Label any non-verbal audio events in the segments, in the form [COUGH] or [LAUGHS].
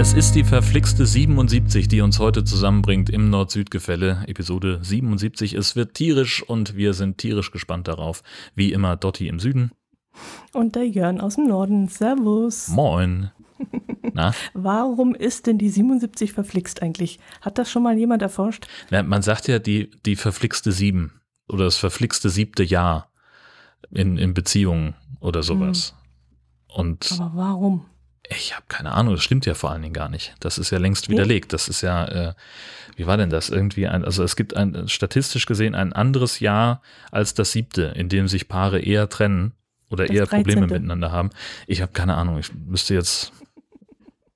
Es ist die verflixte 77, die uns heute zusammenbringt im Nord-Süd-Gefälle. Episode 77. Es wird tierisch und wir sind tierisch gespannt darauf. Wie immer Dotti im Süden. Und der Jörn aus dem Norden. Servus. Moin. [LAUGHS] Na? Warum ist denn die 77 verflixt eigentlich? Hat das schon mal jemand erforscht? Ja, man sagt ja die, die verflixte 7 oder das verflixte siebte Jahr in, in Beziehungen oder sowas. Hm. Und Aber warum? Ich habe keine Ahnung, das stimmt ja vor allen Dingen gar nicht. Das ist ja längst widerlegt. Das ist ja, äh, wie war denn das? Irgendwie ein, also es gibt ein, statistisch gesehen ein anderes Jahr als das siebte, in dem sich Paare eher trennen oder das eher 13. Probleme miteinander haben. Ich habe keine Ahnung. Ich müsste jetzt,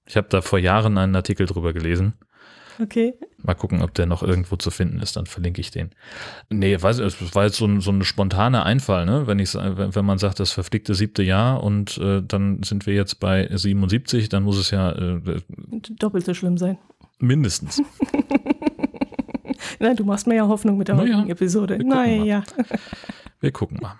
ich habe da vor Jahren einen Artikel drüber gelesen. Okay. Mal gucken, ob der noch irgendwo zu finden ist, dann verlinke ich den. Nee, weiß es war jetzt so ein, so ein spontaner Einfall, ne? Wenn ich wenn, man sagt, das verflickte siebte Jahr und äh, dann sind wir jetzt bei 77, dann muss es ja äh, doppelt so schlimm sein. Mindestens. [LAUGHS] Nein, du machst mir ja Hoffnung mit der naja, heutigen Episode. Naja. Wir gucken mal.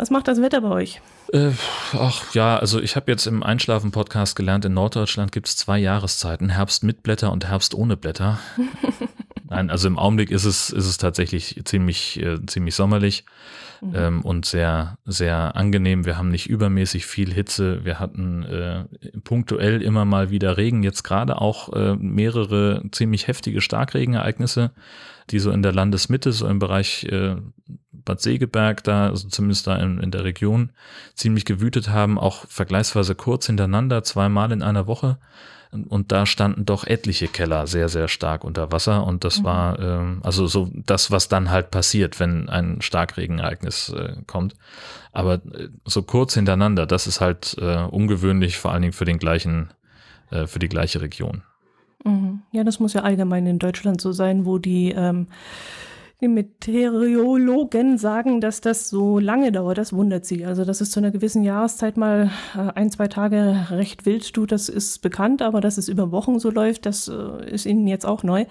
Was macht das Wetter bei euch? Äh, ach ja, also ich habe jetzt im Einschlafen-Podcast gelernt, in Norddeutschland gibt es zwei Jahreszeiten, Herbst mit Blätter und Herbst ohne Blätter. [LAUGHS] Nein, also im Augenblick ist es, ist es tatsächlich ziemlich, äh, ziemlich sommerlich mhm. ähm, und sehr, sehr angenehm. Wir haben nicht übermäßig viel Hitze. Wir hatten äh, punktuell immer mal wieder Regen, jetzt gerade auch äh, mehrere ziemlich heftige Starkregenereignisse, die so in der Landesmitte, so im Bereich äh, Bad Segeberg da, also zumindest da in, in der Region, ziemlich gewütet haben, auch vergleichsweise kurz hintereinander, zweimal in einer Woche. Und da standen doch etliche Keller sehr, sehr stark unter Wasser. Und das mhm. war ähm, also so das, was dann halt passiert, wenn ein Starkregenereignis äh, kommt. Aber äh, so kurz hintereinander, das ist halt äh, ungewöhnlich, vor allen Dingen für den gleichen, äh, für die gleiche Region. Mhm. Ja, das muss ja allgemein in Deutschland so sein, wo die ähm, die Meteorologen sagen, dass das so lange dauert, das wundert sie. Also, dass es zu einer gewissen Jahreszeit mal äh, ein, zwei Tage recht wild tut, das ist bekannt, aber dass es über Wochen so läuft, das äh, ist ihnen jetzt auch neu,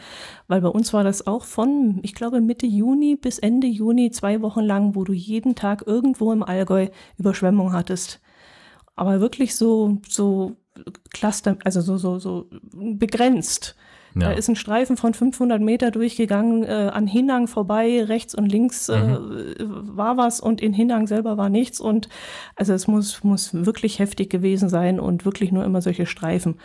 weil bei uns war das auch von, ich glaube, Mitte Juni bis Ende Juni zwei Wochen lang, wo du jeden Tag irgendwo im Allgäu Überschwemmung hattest. Aber wirklich so, so Cluster, also so, so, so begrenzt. Ja. Da ist ein Streifen von 500 Meter durchgegangen, äh, an Hinang vorbei, rechts und links äh, mhm. war was und in Hinang selber war nichts. Und also es muss, muss wirklich heftig gewesen sein und wirklich nur immer solche Streifen.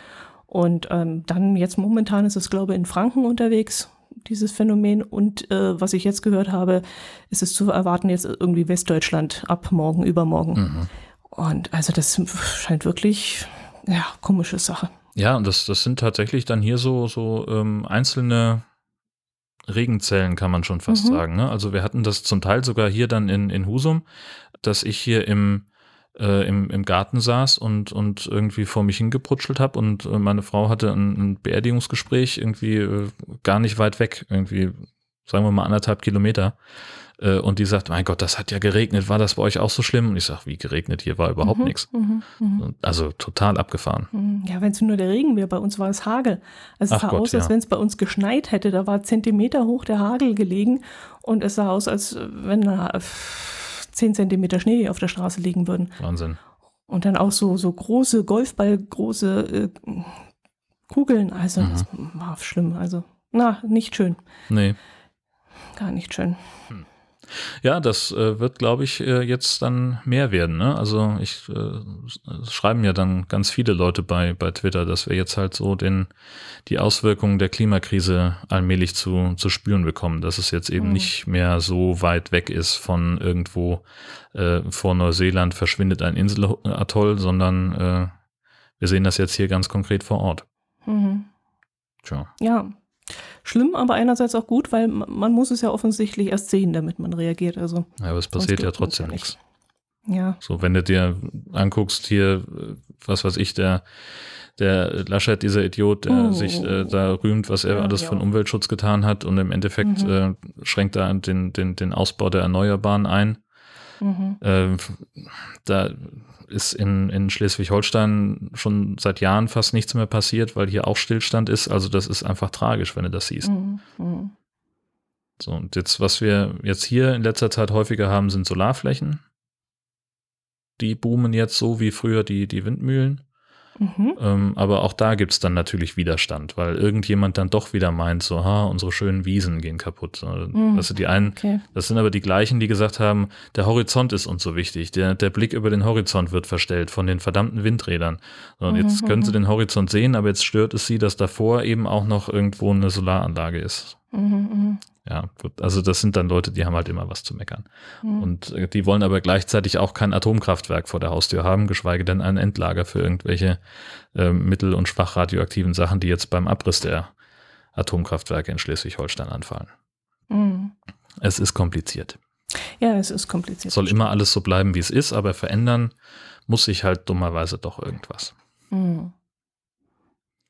Und ähm, dann jetzt momentan ist es, glaube ich, in Franken unterwegs, dieses Phänomen. Und äh, was ich jetzt gehört habe, ist es zu erwarten, jetzt irgendwie Westdeutschland ab morgen, übermorgen. Mhm. Und also das scheint wirklich, ja, komische Sache. Ja, und das, das sind tatsächlich dann hier so, so ähm, einzelne Regenzellen, kann man schon fast mhm. sagen. Ne? Also wir hatten das zum Teil sogar hier dann in, in Husum, dass ich hier im, äh, im, im Garten saß und, und irgendwie vor mich hingeprutschelt habe und äh, meine Frau hatte ein, ein Beerdigungsgespräch irgendwie äh, gar nicht weit weg, irgendwie, sagen wir mal anderthalb Kilometer. Äh, und die sagt, mein Gott, das hat ja geregnet, war das bei euch auch so schlimm? Und ich sage, wie geregnet, hier war überhaupt mhm, nichts. Mhm, mhm. Also total abgefahren. Mhm. Ja, wenn es nur der Regen wäre, bei uns war es Hagel. Also es Ach sah Gott, aus, als ja. wenn es bei uns geschneit hätte, da war Zentimeter hoch der Hagel gelegen und es sah aus, als wenn äh, zehn Zentimeter Schnee auf der Straße liegen würden. Wahnsinn. Und dann auch so, so große Golfball, große äh, Kugeln. Also mhm. das war schlimm. Also, na, nicht schön. Nee. Gar nicht schön. Hm. Ja, das äh, wird, glaube ich, äh, jetzt dann mehr werden. Ne? Also ich äh, schreiben ja dann ganz viele Leute bei, bei Twitter, dass wir jetzt halt so den, die Auswirkungen der Klimakrise allmählich zu, zu spüren bekommen, dass es jetzt eben mhm. nicht mehr so weit weg ist von irgendwo äh, vor Neuseeland verschwindet ein Inselatoll, sondern äh, wir sehen das jetzt hier ganz konkret vor Ort. Mhm. Tja. Ja, schlimm, aber einerseits auch gut, weil man muss es ja offensichtlich erst sehen, damit man reagiert. Also ja, aber es passiert ja trotzdem nichts. Ja. So, wenn du dir anguckst hier, was weiß ich, der der Laschet, dieser Idiot, der oh. sich äh, da rühmt, was er ja, alles ja. von Umweltschutz getan hat und im Endeffekt mhm. äh, schränkt er den, den, den Ausbau der Erneuerbaren ein. Mhm. Äh, da ist in, in Schleswig-Holstein schon seit Jahren fast nichts mehr passiert, weil hier auch Stillstand ist. Also das ist einfach tragisch, wenn du das siehst. Mhm. Mhm. So, und jetzt, was wir jetzt hier in letzter Zeit häufiger haben, sind Solarflächen. Die boomen jetzt so wie früher die, die Windmühlen. Mhm. Ähm, aber auch da gibt es dann natürlich Widerstand, weil irgendjemand dann doch wieder meint, so, ha, unsere schönen Wiesen gehen kaputt. Mhm. Das sind die einen, okay. das sind aber die gleichen, die gesagt haben, der Horizont ist uns so wichtig, der, der Blick über den Horizont wird verstellt von den verdammten Windrädern. Und mhm. jetzt können sie mhm. den Horizont sehen, aber jetzt stört es sie, dass davor eben auch noch irgendwo eine Solaranlage ist. Ja, gut. Also das sind dann Leute, die haben halt immer was zu meckern. Mhm. Und äh, die wollen aber gleichzeitig auch kein Atomkraftwerk vor der Haustür haben, geschweige denn ein Endlager für irgendwelche äh, mittel- und schwach radioaktiven Sachen, die jetzt beim Abriss der Atomkraftwerke in Schleswig-Holstein anfallen. Mhm. Es ist kompliziert. Ja, es ist kompliziert. Soll immer alles so bleiben, wie es ist, aber verändern muss sich halt dummerweise doch irgendwas. Mhm.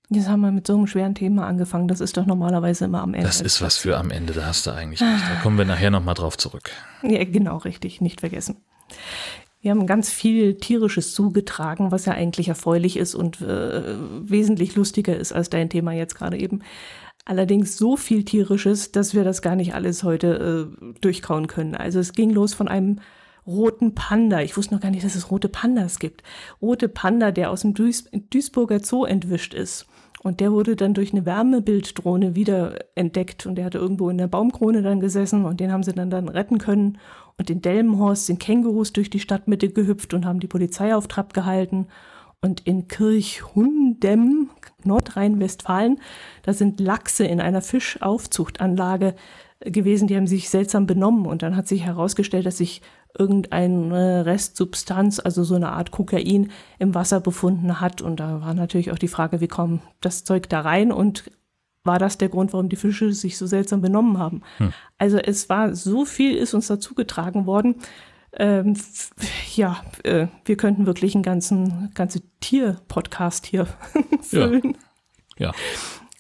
Jetzt haben wir mit so einem schweren Thema angefangen. Das ist doch normalerweise immer am Ende. Das ist was für am Ende, da hast du eigentlich recht. Da kommen wir nachher nochmal drauf zurück. Ja, genau, richtig, nicht vergessen. Wir haben ganz viel Tierisches zugetragen, was ja eigentlich erfreulich ist und äh, wesentlich lustiger ist als dein Thema jetzt gerade eben. Allerdings so viel Tierisches, dass wir das gar nicht alles heute äh, durchkauen können. Also es ging los von einem roten Panda. Ich wusste noch gar nicht, dass es rote Pandas gibt. Rote Panda, der aus dem Duis Duisburger Zoo entwischt ist. Und der wurde dann durch eine Wärmebilddrohne wieder entdeckt und der hatte irgendwo in der Baumkrone dann gesessen und den haben sie dann dann retten können. Und in Delmenhorst sind Kängurus durch die Stadtmitte gehüpft und haben die Polizei auf Trab gehalten. Und in Kirchhundem, Nordrhein-Westfalen, da sind Lachse in einer Fischaufzuchtanlage gewesen, die haben sich seltsam benommen. Und dann hat sich herausgestellt, dass sich irgendeine Restsubstanz, also so eine Art Kokain, im Wasser befunden hat. Und da war natürlich auch die Frage, wie kommt das Zeug da rein und war das der Grund, warum die Fische sich so seltsam benommen haben? Hm. Also es war so viel ist uns dazu getragen worden. Ähm, ja, äh, wir könnten wirklich einen ganzen ganze Tier-Podcast hier [LAUGHS] füllen. Ja. ja.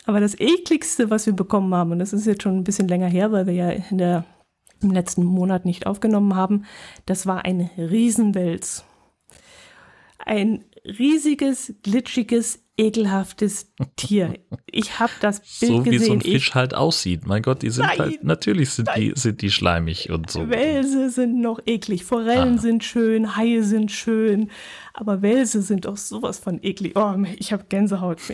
Aber das ekligste, was wir bekommen haben, und das ist jetzt schon ein bisschen länger her, weil wir ja in der im letzten Monat nicht aufgenommen haben, das war ein Riesenwels. Ein riesiges, glitschiges, ekelhaftes Tier. Ich habe das Bild so gesehen. So wie so ein Fisch ich, halt aussieht. Mein Gott, die sind nein, halt, natürlich sind die, sind die schleimig und so. Wälse sind noch eklig, Forellen ah. sind schön, Haie sind schön, aber Wälse sind auch sowas von eklig. Oh, ich habe Gänsehaut. [LAUGHS]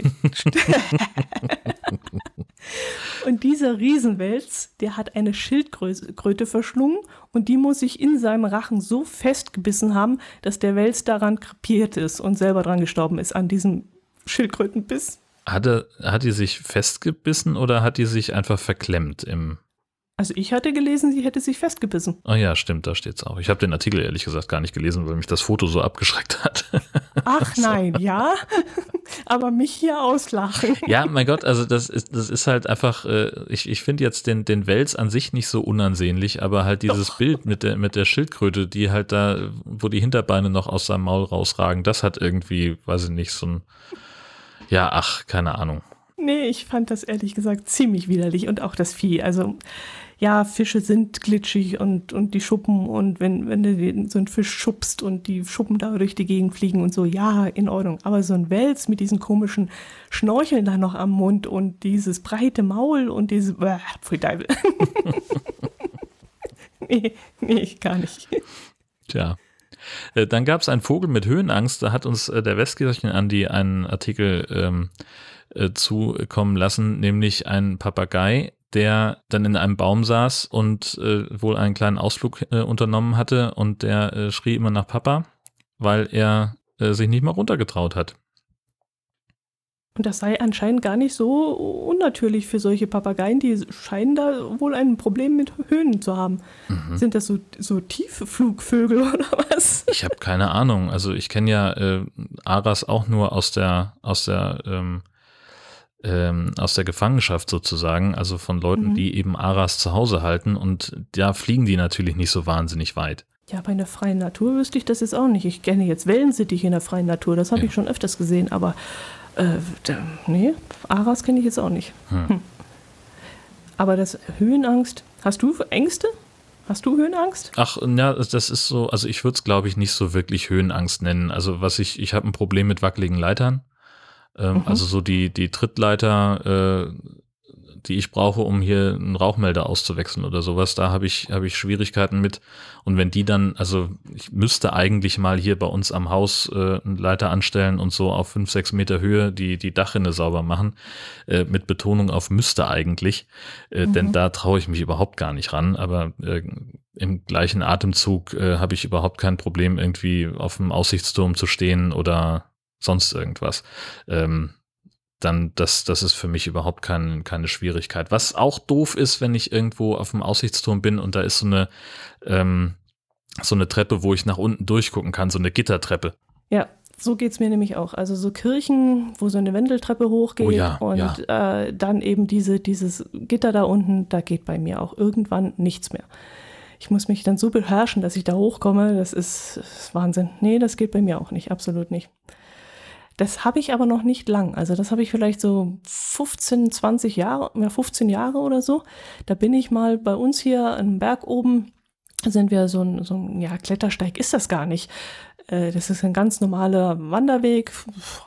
und dieser Riesenwels, der hat eine Schildkröte verschlungen und die muss sich in seinem Rachen so festgebissen haben, dass der Wels daran krepiert ist und selber dran gestorben ist an diesem Schildkrötenbiss. Hatte, hat die sich festgebissen oder hat die sich einfach verklemmt im. Also ich hatte gelesen, sie hätte sich festgebissen. Oh ja, stimmt, da steht's auch. Ich habe den Artikel ehrlich gesagt gar nicht gelesen, weil mich das Foto so abgeschreckt hat. [LAUGHS] Ach nein, ja. [LAUGHS] Aber mich hier auslachen. Ja, mein Gott, also das ist, das ist halt einfach, äh, ich, ich finde jetzt den, den Wels an sich nicht so unansehnlich, aber halt dieses Doch. Bild mit der, mit der Schildkröte, die halt da, wo die Hinterbeine noch aus seinem Maul rausragen, das hat irgendwie, weiß ich nicht, so ein ja, ach, keine Ahnung. Nee, ich fand das ehrlich gesagt ziemlich widerlich und auch das Vieh. Also ja, Fische sind glitschig und, und die Schuppen und wenn, wenn du so einen Fisch schubst und die Schuppen da durch die Gegend fliegen und so, ja, in Ordnung. Aber so ein Wels mit diesen komischen Schnorcheln da noch am Mund und dieses breite Maul und diese, äh, Teufel. [LAUGHS] nee, nee, gar nicht. Tja. Äh, dann gab es einen Vogel mit Höhenangst, da hat uns äh, der Westkirchen Andi einen Artikel ähm, äh, zukommen lassen, nämlich ein Papagei, der dann in einem Baum saß und äh, wohl einen kleinen Ausflug äh, unternommen hatte und der äh, schrie immer nach Papa, weil er sich nicht mal runtergetraut hat. Und das sei anscheinend gar nicht so unnatürlich für solche Papageien, die scheinen da wohl ein Problem mit Höhen zu haben. Mhm. Sind das so, so tiefe Flugvögel [LAUGHS] oder was? Ich habe keine Ahnung. Also ich kenne ja äh, Aras auch nur aus der, aus der, ähm, ähm, aus der Gefangenschaft sozusagen, also von Leuten, mhm. die eben Aras zu Hause halten und da fliegen die natürlich nicht so wahnsinnig weit. Ja, bei der freien Natur wüsste ich das jetzt auch nicht. Ich kenne jetzt Wellensittich in der freien Natur, das habe ja. ich schon öfters gesehen, aber äh, da, nee, Aras kenne ich jetzt auch nicht. Hm. Hm. Aber das Höhenangst, hast du Ängste? Hast du Höhenangst? Ach, ja, das ist so, also ich würde es, glaube ich, nicht so wirklich Höhenangst nennen. Also was ich, ich habe ein Problem mit wackeligen Leitern. Ähm, mhm. Also so die, die Trittleiter, äh, die ich brauche, um hier einen Rauchmelder auszuwechseln oder sowas, da habe ich, habe ich Schwierigkeiten mit. Und wenn die dann, also ich müsste eigentlich mal hier bei uns am Haus äh, einen Leiter anstellen und so auf fünf, sechs Meter Höhe die, die Dachrinne sauber machen, äh, mit Betonung auf müsste eigentlich, äh, mhm. denn da traue ich mich überhaupt gar nicht ran. Aber äh, im gleichen Atemzug äh, habe ich überhaupt kein Problem, irgendwie auf dem Aussichtsturm zu stehen oder sonst irgendwas. Ähm, dann, das, das ist für mich überhaupt kein, keine Schwierigkeit. Was auch doof ist, wenn ich irgendwo auf dem Aussichtsturm bin und da ist so eine, ähm, so eine Treppe, wo ich nach unten durchgucken kann, so eine Gittertreppe. Ja, so geht es mir nämlich auch. Also so Kirchen, wo so eine Wendeltreppe hochgeht oh ja, und ja. Äh, dann eben diese, dieses Gitter da unten, da geht bei mir auch irgendwann nichts mehr. Ich muss mich dann so beherrschen, dass ich da hochkomme. Das ist, das ist Wahnsinn. Nee, das geht bei mir auch nicht, absolut nicht. Das habe ich aber noch nicht lang. Also das habe ich vielleicht so 15, 20 Jahre, ja 15 Jahre oder so. Da bin ich mal bei uns hier am Berg oben, sind wir so ein, so ein ja, Klettersteig ist das gar nicht. Äh, das ist ein ganz normaler Wanderweg,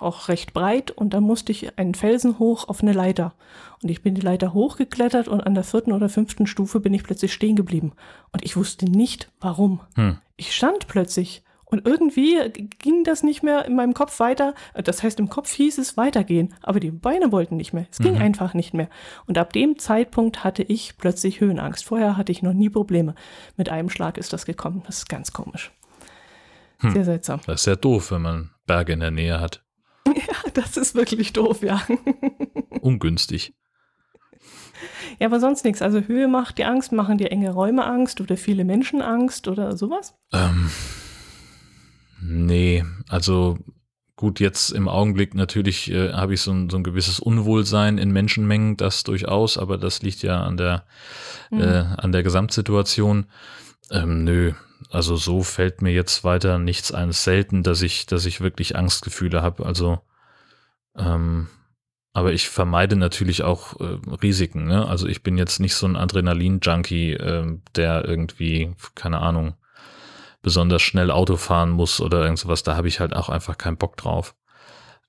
auch recht breit. Und da musste ich einen Felsen hoch auf eine Leiter. Und ich bin die Leiter hochgeklettert und an der vierten oder fünften Stufe bin ich plötzlich stehen geblieben. Und ich wusste nicht, warum. Hm. Ich stand plötzlich und irgendwie ging das nicht mehr in meinem Kopf weiter. Das heißt, im Kopf hieß es weitergehen, aber die Beine wollten nicht mehr. Es ging mhm. einfach nicht mehr. Und ab dem Zeitpunkt hatte ich plötzlich Höhenangst. Vorher hatte ich noch nie Probleme. Mit einem Schlag ist das gekommen. Das ist ganz komisch. Hm. Sehr seltsam. Das ist ja doof, wenn man Berge in der Nähe hat. [LAUGHS] Ja, das ist wirklich doof, ja. [LAUGHS] Ungünstig. Ja, aber sonst nichts. Also Höhe macht dir Angst, machen dir enge Räume Angst oder viele Menschen Angst oder sowas? Ähm, Nee, also gut, jetzt im Augenblick natürlich äh, habe ich so ein, so ein gewisses Unwohlsein in Menschenmengen, das durchaus, aber das liegt ja an der, mhm. äh, an der Gesamtsituation. Ähm, nö, also so fällt mir jetzt weiter nichts ein. Selten, dass ich, dass ich wirklich Angstgefühle habe. Also, ähm, aber ich vermeide natürlich auch äh, Risiken. Ne? Also ich bin jetzt nicht so ein Adrenalin-Junkie, äh, der irgendwie, keine Ahnung, besonders schnell Auto fahren muss oder irgend sowas, da habe ich halt auch einfach keinen Bock drauf.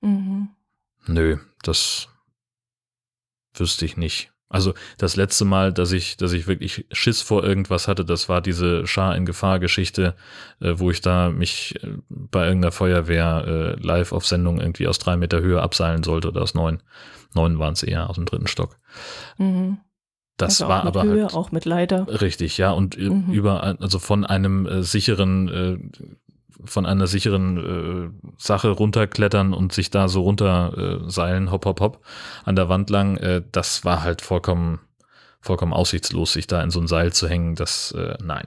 Mhm. Nö, das wüsste ich nicht. Also das letzte Mal, dass ich, dass ich wirklich Schiss vor irgendwas hatte, das war diese Schar in Gefahr Geschichte, äh, wo ich da mich äh, bei irgendeiner Feuerwehr äh, live auf Sendung irgendwie aus drei Meter Höhe abseilen sollte oder aus neun. Neun waren es eher aus dem dritten Stock. Mhm. Das also war aber Höhe, halt, auch mit Leiter. Richtig, ja, und mhm. über also von einem äh, sicheren äh, von einer sicheren äh, Sache runterklettern und sich da so runterseilen, äh, hopp, hopp, hopp, an der Wand lang, äh, das war halt vollkommen, vollkommen aussichtslos, sich da in so ein Seil zu hängen, das, äh, nein.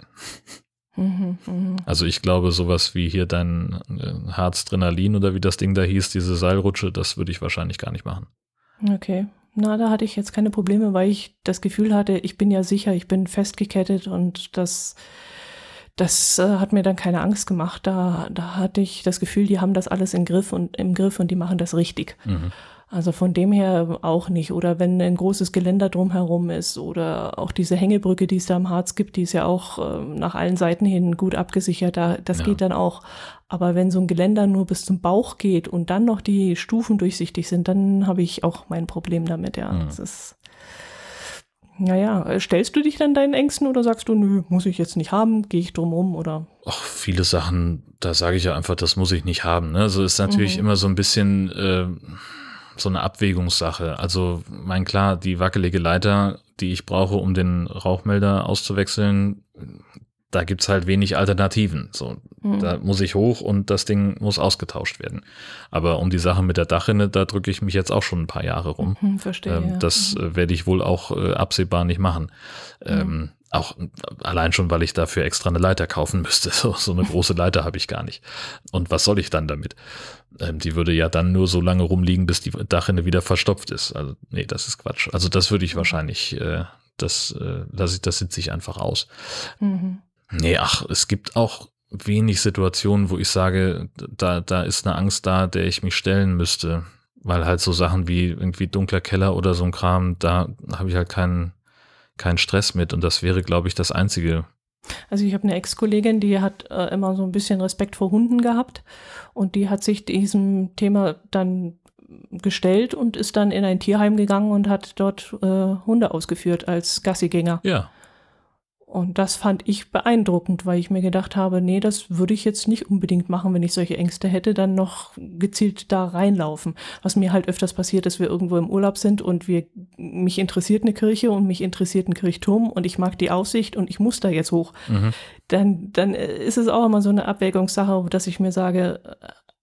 Mhm, mh. Also ich glaube, sowas wie hier dein äh, Harzdrenalin oder wie das Ding da hieß, diese Seilrutsche, das würde ich wahrscheinlich gar nicht machen. Okay, na, da hatte ich jetzt keine Probleme, weil ich das Gefühl hatte, ich bin ja sicher, ich bin festgekettet und das, das äh, hat mir dann keine Angst gemacht. Da, da hatte ich das Gefühl, die haben das alles im Griff und im Griff und die machen das richtig. Mhm. Also von dem her auch nicht. Oder wenn ein großes Geländer drumherum ist oder auch diese Hängebrücke, die es da im Harz gibt, die ist ja auch äh, nach allen Seiten hin gut abgesichert. Da, das ja. geht dann auch. Aber wenn so ein Geländer nur bis zum Bauch geht und dann noch die Stufen durchsichtig sind, dann habe ich auch mein Problem damit. Ja, mhm. das ist. Naja, stellst du dich dann deinen Ängsten oder sagst du, nö, muss ich jetzt nicht haben, gehe ich drum rum oder? Ach, viele Sachen, da sage ich ja einfach, das muss ich nicht haben. Ne? Also ist natürlich mhm. immer so ein bisschen äh, so eine Abwägungssache. Also, mein klar, die wackelige Leiter, die ich brauche, um den Rauchmelder auszuwechseln, da gibt's halt wenig Alternativen. So, mhm. da muss ich hoch und das Ding muss ausgetauscht werden. Aber um die Sache mit der Dachrinne, da drücke ich mich jetzt auch schon ein paar Jahre rum. Mhm, verstehe. Ähm, das mhm. werde ich wohl auch äh, absehbar nicht machen. Mhm. Ähm, auch allein schon, weil ich dafür extra eine Leiter kaufen müsste. [LAUGHS] So, so eine große Leiter habe ich gar nicht. Und was soll ich dann damit? Ähm, die würde ja dann nur so lange rumliegen, bis die Dachrinne wieder verstopft ist. Also, nee, das ist Quatsch. Also, das würde ich wahrscheinlich, äh, das, äh, ich, das sitze ich einfach aus. Mhm. Nee, ach, es gibt auch wenig Situationen, wo ich sage, da, da ist eine Angst da, der ich mich stellen müsste. Weil halt so Sachen wie irgendwie dunkler Keller oder so ein Kram, da habe ich halt keinen, keinen Stress mit. Und das wäre, glaube ich, das Einzige, also ich habe eine Ex-Kollegin, die hat äh, immer so ein bisschen Respekt vor Hunden gehabt und die hat sich diesem Thema dann gestellt und ist dann in ein Tierheim gegangen und hat dort äh, Hunde ausgeführt als Gassigänger. Ja. Und das fand ich beeindruckend, weil ich mir gedacht habe, nee, das würde ich jetzt nicht unbedingt machen, wenn ich solche Ängste hätte, dann noch gezielt da reinlaufen. Was mir halt öfters passiert, dass wir irgendwo im Urlaub sind und wir, mich interessiert eine Kirche und mich interessiert ein Kirchturm und ich mag die Aussicht und ich muss da jetzt hoch. Mhm. Dann, dann ist es auch immer so eine Abwägungssache, dass ich mir sage,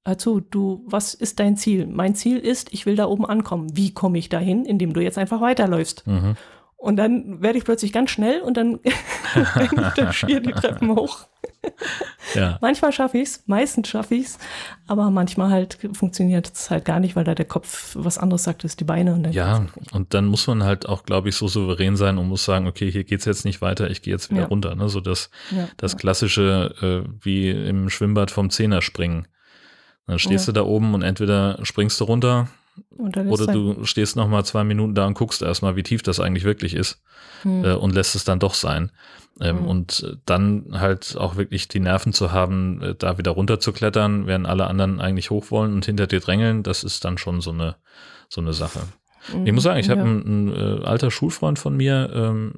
also du, was ist dein Ziel? Mein Ziel ist, ich will da oben ankommen. Wie komme ich dahin? Indem du jetzt einfach weiterläufst. Mhm. Und dann werde ich plötzlich ganz schnell und dann [LAUGHS] dann schier die Treppen hoch. Ja. Manchmal schaffe ich es, meistens schaffe ich es, aber manchmal halt funktioniert es halt gar nicht, weil da der Kopf was anderes sagt als die Beine. Und ja, und dann muss man halt auch, glaube ich, so souverän sein und muss sagen, okay, hier geht es jetzt nicht weiter, ich gehe jetzt wieder ja. runter. Ne? So das, ja, das klassische, äh, wie im Schwimmbad vom Zehner springen. Dann stehst du da oben und entweder springst du runter oder du stehst noch mal zwei Minuten da und guckst erstmal, wie tief das eigentlich wirklich ist hm. äh, und lässt es dann doch sein. Ähm, hm. Und dann halt auch wirklich die Nerven zu haben, äh, da wieder runter zu klettern, während alle anderen eigentlich hoch wollen und hinter dir drängeln, das ist dann schon so eine, so eine Sache. Ich muss sagen, ich habe ja. einen, ein äh, alter Schulfreund von mir, ähm,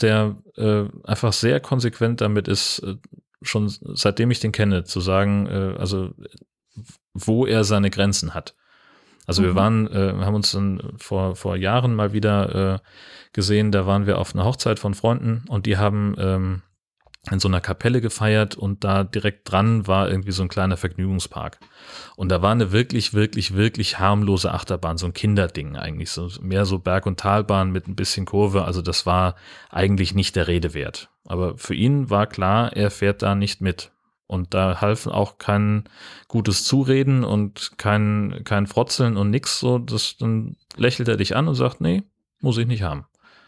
der äh, einfach sehr konsequent damit ist, äh, schon seitdem ich den kenne, zu sagen, äh, also wo er seine Grenzen hat. Also mhm. wir waren, äh, haben uns dann vor, vor Jahren mal wieder äh, gesehen, da waren wir auf einer Hochzeit von Freunden und die haben ähm, in so einer Kapelle gefeiert und da direkt dran war irgendwie so ein kleiner Vergnügungspark. Und da war eine wirklich, wirklich, wirklich harmlose Achterbahn, so ein Kinderding eigentlich, so mehr so Berg- und Talbahn mit ein bisschen Kurve. Also das war eigentlich nicht der Rede wert. Aber für ihn war klar, er fährt da nicht mit. Und da half auch kein gutes Zureden und kein, kein Frotzeln und nix. So, das, dann lächelt er dich an und sagt, nee, muss ich nicht haben.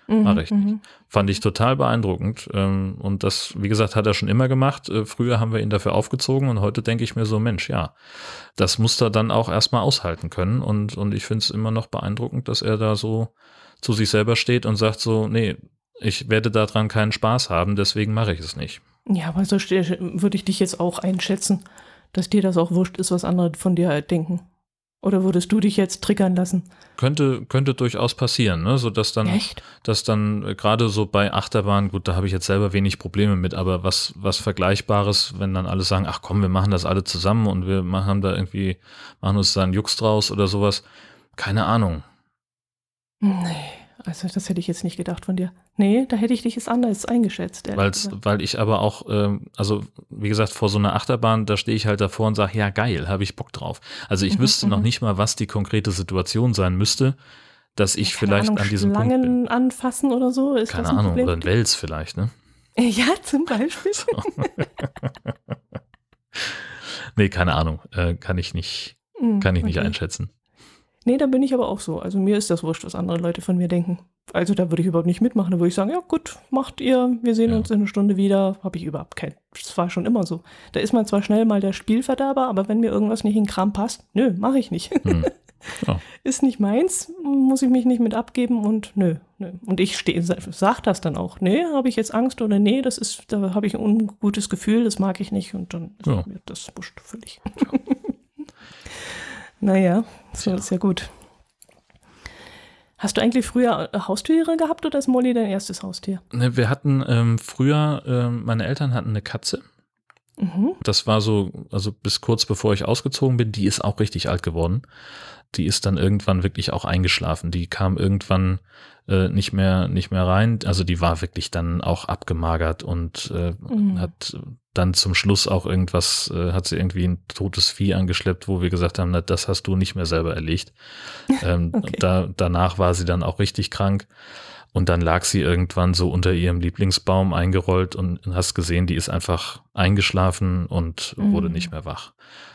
Mhm, Mache ich nicht. Mhm. Fand ich total beeindruckend. Ähm, und das, wie gesagt, hat er schon immer gemacht. Äh, früher haben wir ihn dafür aufgezogen und heute denke ich mir so, Mensch, ja, das muss er dann auch erstmal aushalten können. Und, und ich finde es immer noch beeindruckend, dass er da so zu sich selber steht und sagt so, nee, ich werde daran keinen Spaß haben, deswegen mache ich es nicht. Ja, aber so würde ich dich jetzt auch einschätzen, dass dir das auch wurscht ist, was andere von dir denken. Oder würdest du dich jetzt triggern lassen? Könnte, könnte durchaus passieren, ne? So dass dann, Echt? dass dann äh, gerade so bei Achterbahn, gut, da habe ich jetzt selber wenig Probleme mit, aber was, was Vergleichbares, wenn dann alle sagen, ach komm, wir machen das alle zusammen und wir machen da irgendwie, machen uns da einen Jux draus oder sowas. Keine Ahnung. Nee. Also das hätte ich jetzt nicht gedacht von dir. Nee, da hätte ich dich jetzt anders eingeschätzt. Weil's, weil ich aber auch, ähm, also wie gesagt, vor so einer Achterbahn, da stehe ich halt davor und sage, ja geil, habe ich Bock drauf. Also ich mhm, wüsste noch mhm. nicht mal, was die konkrete Situation sein müsste, dass ich vielleicht Ahnung, an diesem Schlangen Punkt bin. anfassen oder so. Ist Keine Ahnung, Problem? oder ein Wels vielleicht, ne? Ja, zum Beispiel. So. [LAUGHS] nee, keine Ahnung, äh, kann ich nicht, mhm, kann ich nicht okay. einschätzen. Nee, da bin ich aber auch so. Also mir ist das wurscht, was andere Leute von mir denken. Also da würde ich überhaupt nicht mitmachen. Da würde ich sagen, ja gut, macht ihr, wir sehen ja. uns in einer Stunde wieder. Habe ich überhaupt kein. Das war schon immer so. Da ist man zwar schnell mal der Spielverderber, aber wenn mir irgendwas nicht in den Kram passt, nö, mache ich nicht. Hm. [LAUGHS] Oh. Ist nicht meins, muss ich mich nicht mit abgeben und nö. nö. Und ich stehe, sag das dann auch. Nee, habe ich jetzt Angst oder nee, das ist, da habe ich ein ungutes Gefühl, das mag ich nicht und dann ist ja. mir das wurscht völlig. Ja. [LAUGHS] Naja, so ja. ist ja gut. Hast du eigentlich früher Haustiere gehabt oder ist Molly dein erstes Haustier? Ne, wir hatten ähm, früher, äh, meine Eltern hatten eine Katze. Mhm. Das war so, also bis kurz bevor ich ausgezogen bin, die ist auch richtig alt geworden. Die ist dann irgendwann wirklich auch eingeschlafen. Die kam irgendwann äh, nicht mehr nicht mehr rein. Also die war wirklich dann auch abgemagert und äh, mhm. hat dann zum Schluss auch irgendwas, äh, hat sie irgendwie ein totes Vieh angeschleppt, wo wir gesagt haben, na, das hast du nicht mehr selber erlegt. [LAUGHS] Ähm, okay. da, danach war sie dann auch richtig krank. Und dann lag sie irgendwann so unter ihrem Lieblingsbaum eingerollt und hast gesehen, die ist einfach eingeschlafen und mhm. wurde nicht mehr wach.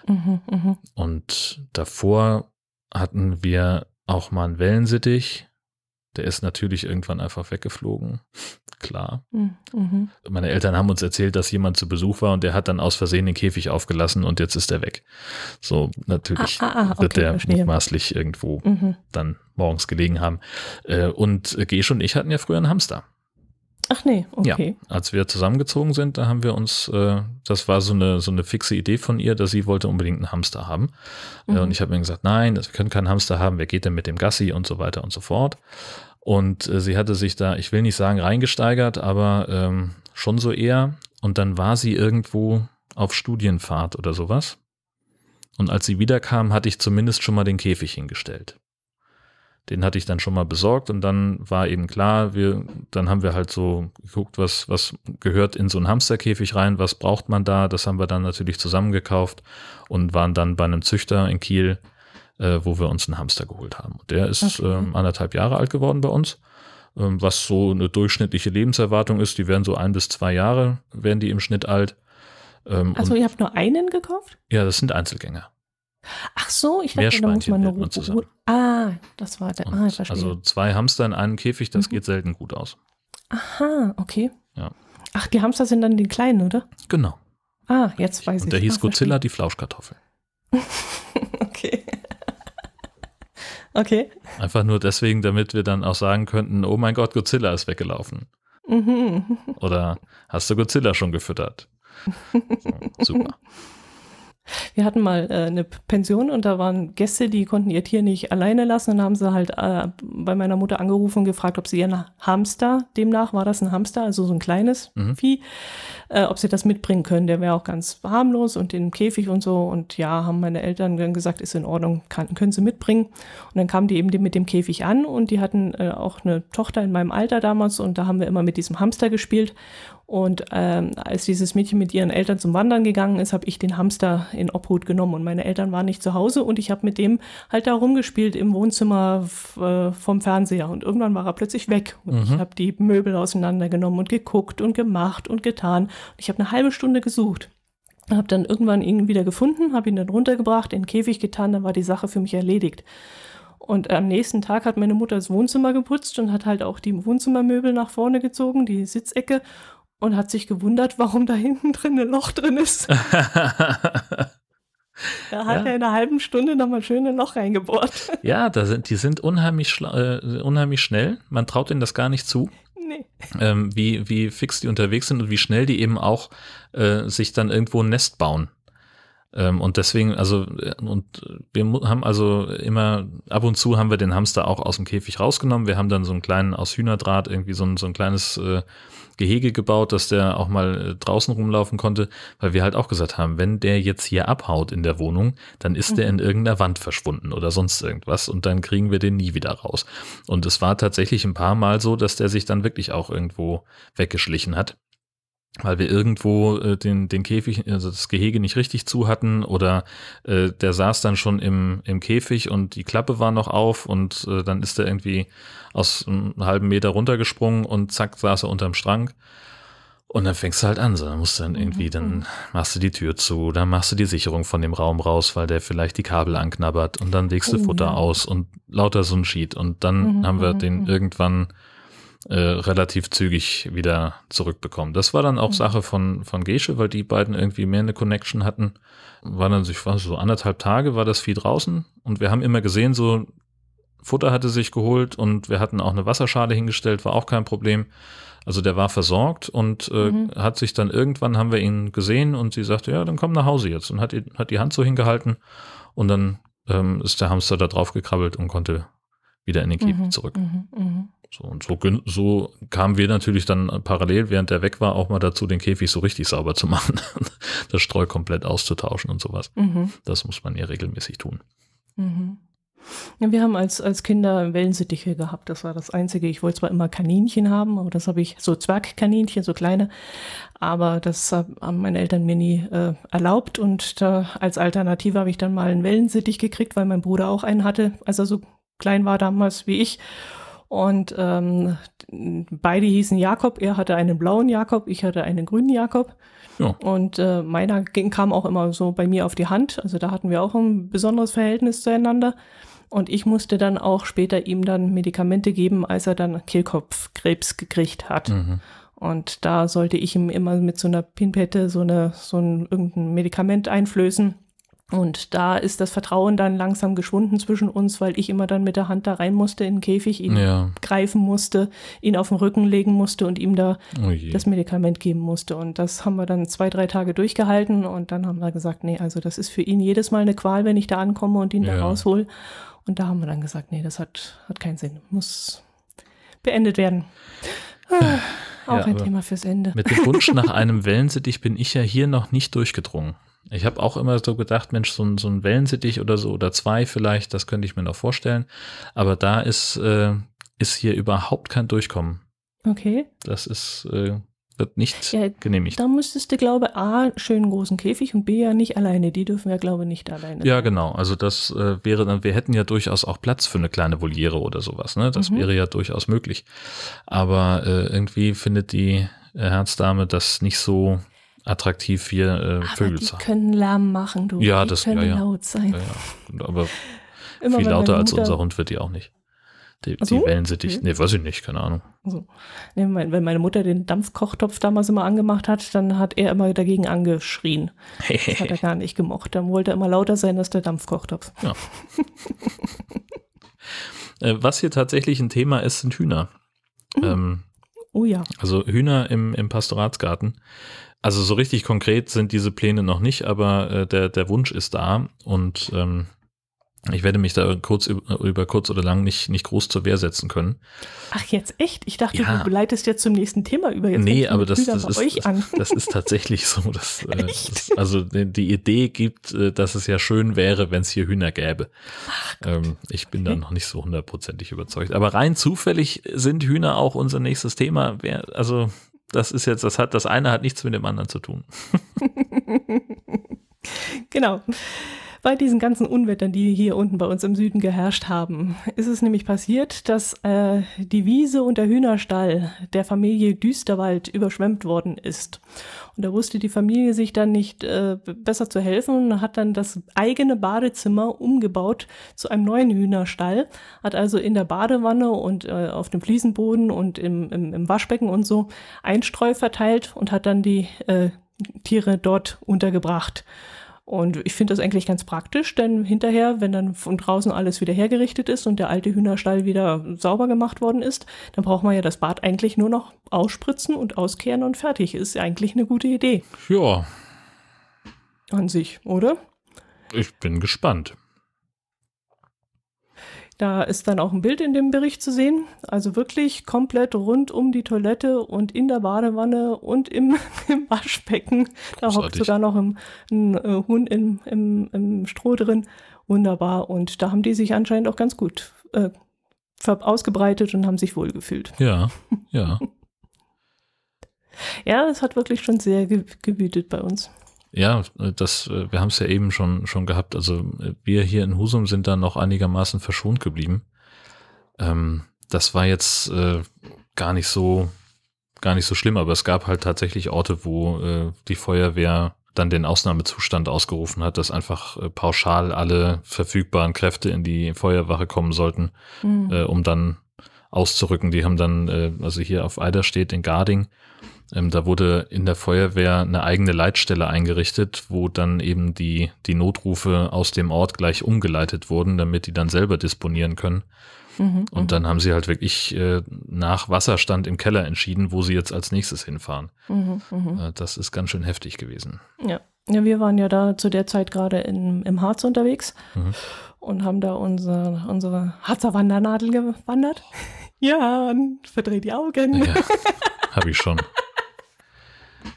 Mhm, mh. Und davor hatten wir auch mal einen Wellensittich. Der ist natürlich irgendwann einfach weggeflogen. [LAUGHS] Klar. Mhm, mhm. Meine Eltern haben uns erzählt, dass jemand zu Besuch war und der hat dann aus Versehen den Käfig aufgelassen und jetzt ist er weg. So, natürlich ah, ah, ah, wird der mutmaßlich irgendwo mhm. dann morgens gelegen haben. Äh, und Gesch und ich hatten ja früher einen Hamster. Ach nee, okay. Ja, als wir zusammengezogen sind, da haben wir uns, äh, das war so eine, so eine fixe Idee von ihr, dass sie wollte unbedingt einen Hamster haben. Äh, Mhm. und ich habe mir gesagt, nein, wir können keinen Hamster haben, wer geht denn mit dem Gassi und so weiter und so fort. Und äh, sie hatte sich da, ich will nicht sagen reingesteigert, aber ähm, schon so eher. Und dann war sie irgendwo auf Studienfahrt oder sowas. Und als sie wiederkam, hatte ich zumindest schon mal den Käfig hingestellt. Den hatte ich dann schon mal besorgt und dann war eben klar, wir, dann haben wir halt so geguckt, was, was gehört in so einen Hamsterkäfig rein, was braucht man da, das haben wir dann natürlich zusammengekauft und waren dann bei einem Züchter in Kiel, äh, wo wir uns einen Hamster geholt haben. Und der ist Okay. ähm, anderthalb Jahre alt geworden bei uns, ähm, was so eine durchschnittliche Lebenserwartung ist. Die werden so ein bis zwei Jahre, werden die im Schnitt alt. Ähm, Also ihr habt nur einen gekauft? ja, das sind Einzelgänger. Ach so, ich dachte, da muss man eine man zusammen. Ah, das war der. Und Ah, ich verstehe. also zwei Hamster in einem Käfig, das Mhm. geht selten gut aus. Aha, okay. Ja. Ach, die Hamster sind dann die kleinen, oder? Genau. Ah, jetzt weiß ich. Und der hieß ah, Godzilla, die Flauschkartoffel. verstehe. [LAUGHS] Okay. [LAUGHS] okay. Einfach nur deswegen, damit wir dann auch sagen könnten, oh mein Gott, Godzilla ist weggelaufen. Mhm. Oder hast du Godzilla schon gefüttert? [LAUGHS] So, super. Wir hatten mal äh, eine Pension und da waren Gäste, die konnten ihr Tier nicht alleine lassen und dann haben sie halt äh, bei meiner Mutter angerufen und gefragt, ob sie ihren Hamster, demnach war das ein Hamster, also so ein kleines Mhm. Vieh, äh, ob sie das mitbringen können. Der wäre auch ganz harmlos und in Käfig und so. Und ja, haben meine Eltern dann gesagt, ist in Ordnung, kann, können sie mitbringen. Und dann kamen die eben mit dem Käfig an und die hatten äh, auch eine Tochter in meinem Alter damals und da haben wir immer mit diesem Hamster gespielt. Und ähm, als dieses Mädchen mit ihren Eltern zum Wandern gegangen ist, habe ich den Hamster in Obhut genommen und meine Eltern waren nicht zu Hause und ich habe mit dem halt da rumgespielt im Wohnzimmer äh, vom Fernseher und irgendwann war er plötzlich weg und ich Mhm. habe die Möbel auseinandergenommen und geguckt und gemacht und getan. Und ich habe eine halbe Stunde gesucht. Habe dann irgendwann ihn wieder gefunden, habe ihn dann runtergebracht, in den Käfig getan, dann war die Sache für mich erledigt. Und am nächsten Tag hat meine Mutter das Wohnzimmer geputzt und hat halt auch die Wohnzimmermöbel nach vorne gezogen, die Sitzecke, und hat sich gewundert, warum da hinten drin ein Loch drin ist. [LAUGHS] Da hat Ja. er in einer halben Stunde nochmal schön ein Loch reingebohrt. [LAUGHS] ja, da sind, die sind unheimlich, äh, unheimlich schnell. Man traut ihnen das gar nicht zu, nee. ähm, wie, wie fix die unterwegs sind und wie schnell die eben auch äh, sich dann irgendwo ein Nest bauen. Ähm, und deswegen, also, äh, und wir haben also immer, ab und zu haben wir den Hamster auch aus dem Käfig rausgenommen. Wir haben dann so einen kleinen, aus Hühnerdraht irgendwie so ein, so ein kleines äh, Gehege gebaut, dass der auch mal äh, draußen rumlaufen konnte, weil wir halt auch gesagt haben, wenn der jetzt hier abhaut in der Wohnung, dann ist der in irgendeiner Wand verschwunden oder sonst irgendwas und dann kriegen wir den nie wieder raus. Und es war tatsächlich ein paar Mal so, dass der sich dann wirklich auch irgendwo weggeschlichen hat weil wir irgendwo äh, den, den Käfig, also das Gehege nicht richtig zu hatten oder äh, der saß dann schon im, im Käfig und die Klappe war noch auf und äh, dann ist er irgendwie aus einem halben Meter runtergesprungen und zack, saß er unterm Schrank. Und dann fängst du halt an, so, dann musst du dann irgendwie, dann machst du die Tür zu, dann machst du die Sicherung von dem Raum raus, weil der vielleicht die Kabel anknabbert und dann legst du Oh, Futter aus und lauter so ein Sheet und dann Mhm, haben wir mhm, den mhm. irgendwann äh, relativ zügig wieder zurückbekommen. Das war dann auch Mhm. Sache von, von Gesche, weil die beiden irgendwie mehr eine Connection hatten. War dann, ich war so anderthalb Tage, war das Vieh draußen und wir haben immer gesehen, so Futter hatte sich geholt und wir hatten auch eine Wasserschale hingestellt, war auch kein Problem. Also der war versorgt und äh, Mhm. hat sich dann irgendwann haben wir ihn gesehen und sie sagte, ja, dann komm nach Hause jetzt und hat, die- hat die Hand so hingehalten und dann ähm, ist der Hamster da drauf gekrabbelt und konnte wieder in den Käfig Mhm, zurück. mhm, mhm. So, und so, so kamen wir natürlich dann parallel, während der weg war, auch mal dazu, den Käfig so richtig sauber zu machen, [LAUGHS] das Streu komplett auszutauschen und sowas. Mhm. Das muss man ja regelmäßig tun. Mhm. Ja, wir haben als, als Kinder Wellensittiche gehabt. Das war das Einzige. Ich wollte zwar immer Kaninchen haben, aber das habe ich, so Zwergkaninchen, so kleine. Aber das hab- haben meine Eltern mir nie äh, erlaubt. Und da, als Alternative habe ich dann mal einen Wellensittich gekriegt, weil mein Bruder auch einen hatte, als er so klein war damals wie ich. Und ähm, beide hießen Jakob. Er hatte einen blauen Jakob, ich hatte einen grünen Jakob. Ja. Und äh, meiner ging, kam auch immer so bei mir auf die Hand. Also da hatten wir auch ein besonderes Verhältnis zueinander. Und ich musste dann auch später ihm dann Medikamente geben, als er dann Kehlkopfkrebs gekriegt hat. Mhm. Und da sollte ich ihm immer mit so einer Pinpette so, eine, so ein irgendein Medikament einflößen. Und da ist das Vertrauen dann langsam geschwunden zwischen uns, weil ich immer dann mit der Hand da rein musste in den Käfig, ihn Ja. greifen musste, ihn auf den Rücken legen musste und ihm da Oh das Medikament geben musste. Und das haben wir dann zwei, drei Tage durchgehalten und dann haben wir gesagt, nee, also das ist für ihn jedes Mal eine Qual, wenn ich da ankomme und ihn da Ja. raushol. Und da haben wir dann gesagt, nee, das hat, hat keinen Sinn, muss beendet werden. Ah, auch Ja, ein Thema fürs Ende. Mit dem Wunsch nach einem [LAUGHS] Wellensittich bin ich ja hier noch nicht durchgedrungen. Ich habe auch immer so gedacht, Mensch, so ein, so ein Wellensittich oder so oder zwei vielleicht, das könnte ich mir noch vorstellen. Aber da ist, äh, ist hier überhaupt kein Durchkommen. Okay, Das ist, äh, wird nicht Ja, genehmigt. da müsstest du, glaube A, schön großen Käfig und B, ja nicht alleine. Die dürfen ja, glaube ich, nicht alleine. Ja, genau. Also das äh, wäre dann, wir hätten ja durchaus auch Platz für eine kleine Voliere oder sowas. Ne? Das Mhm. wäre ja durchaus möglich. Aber äh, irgendwie findet die äh, Herzdame das nicht so attraktiv, hier äh, Vögel die zu haben. können Lärm machen, du. Ja, die das- können ja, ja. laut sein. Ja, ja. Aber Immer viel lauter als unser Hund wird die auch nicht. Die, Ach die so? Wellensittich. Okay. Nee, weiß ich nicht, keine Ahnung. So. Nee, mein, wenn meine Mutter den Dampfkochtopf damals immer angemacht hat, dann hat er immer dagegen angeschrien. Das hat er gar nicht gemocht. Dann wollte er immer lauter sein als der Dampfkochtopf. Äh, was hier tatsächlich ein Thema ist, sind Hühner. Ähm, Oh ja. Also Hühner im, im Pastoratsgarten. Also so richtig konkret sind diese Pläne noch nicht, aber äh, der, der Wunsch ist da und ähm, ich werde mich da kurz über, über kurz oder lang nicht, nicht groß zur Wehr setzen können. Ach, jetzt echt? Ich dachte, Ja. du leitest jetzt zum nächsten Thema über. Jetzt nee, aber das, das, ist, das ist tatsächlich so. Dass, [LAUGHS] äh, also die Idee gibt, äh, dass es ja schön wäre, wenn es hier Hühner gäbe. Ähm, ich bin da noch nicht so hundertprozentig überzeugt. Aber rein zufällig sind Hühner auch unser nächstes Thema. Wer, also das ist jetzt, das hat, das eine hat nichts mit dem anderen zu tun. [LAUGHS] Genau. Bei diesen ganzen Unwettern, die hier unten bei uns im Süden geherrscht haben, ist es nämlich passiert, dass äh, die Wiese und der Hühnerstall der Familie Düsterwald überschwemmt worden ist. Und da wusste die Familie sich dann nicht äh, besser zu helfen und hat dann das eigene Badezimmer umgebaut zu einem neuen Hühnerstall, hat also in der Badewanne und äh, auf dem Fliesenboden und im, im, im Waschbecken und so Einstreu verteilt und hat dann die äh, Tiere dort untergebracht. Und ich finde das eigentlich ganz praktisch, denn hinterher, wenn dann von draußen alles wieder hergerichtet ist und der alte Hühnerstall wieder sauber gemacht worden ist, dann braucht man ja das Bad eigentlich nur noch ausspritzen und auskehren und fertig. Ist eigentlich eine gute Idee Ja, an sich, oder? ich bin gespannt. Da ist dann auch ein Bild in dem Bericht zu sehen. Also wirklich komplett rund um die Toilette und in der Badewanne und im, [LAUGHS] im Waschbecken. Da hockt Großartig. sogar noch ein, ein äh, Huhn im, im, im Stroh drin. Wunderbar. Und da haben die sich anscheinend auch ganz gut äh, ausgebreitet und haben sich wohlgefühlt. Ja, ja. [LAUGHS] Ja, es hat wirklich schon sehr ge gewütet bei uns. Ja, das, äh, wir haben es ja eben schon, schon gehabt. Also äh, wir hier in Husum sind da noch einigermaßen verschont geblieben. Ähm, das war jetzt äh, gar nicht so, gar nicht so schlimm, aber es gab halt tatsächlich Orte, wo äh, die Feuerwehr dann den Ausnahmezustand ausgerufen hat, dass einfach äh, pauschal alle verfügbaren Kräfte in die Feuerwache kommen sollten, Mhm. äh, um dann auszurücken. Die haben dann, äh, also hier auf Eiderstedt in Garding, ähm, da wurde in der Feuerwehr eine eigene Leitstelle eingerichtet, wo dann eben die, die Notrufe aus dem Ort gleich umgeleitet wurden, damit die dann selber disponieren können. Mhm. Und dann haben sie halt wirklich äh, nach Wasserstand im Keller entschieden, wo sie jetzt als nächstes hinfahren. Mhm. Mhm. Äh, das ist ganz schön heftig gewesen. Ja. ja, wir waren ja da zu der Zeit gerade im Harz unterwegs Mhm. und haben da unsere, unsere Harzer Wandernadel gewandert. [LAUGHS] Ja, und verdreht die Augen. Ja, habe ich schon. [LAUGHS]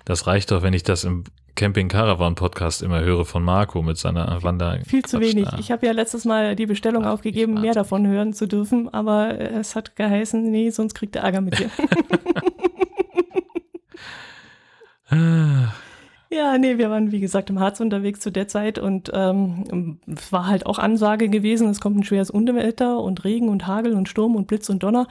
Das reicht doch, wenn ich das im Camping Caravan Podcast immer höre von Marco mit seiner Wander. Viel zu wenig. Ich habe ja letztes Mal die Bestellung Ach, aufgegeben, mehr davon hören zu dürfen, aber es hat geheißen, nee, sonst kriegt er Ärger mit dir. [LAUGHS] Ja, nee, wir waren wie gesagt im Harz unterwegs zu der Zeit und ähm, es war halt auch Ansage gewesen, es kommt ein schweres Unwetter und Regen und Hagel und Sturm und Blitz und Donner.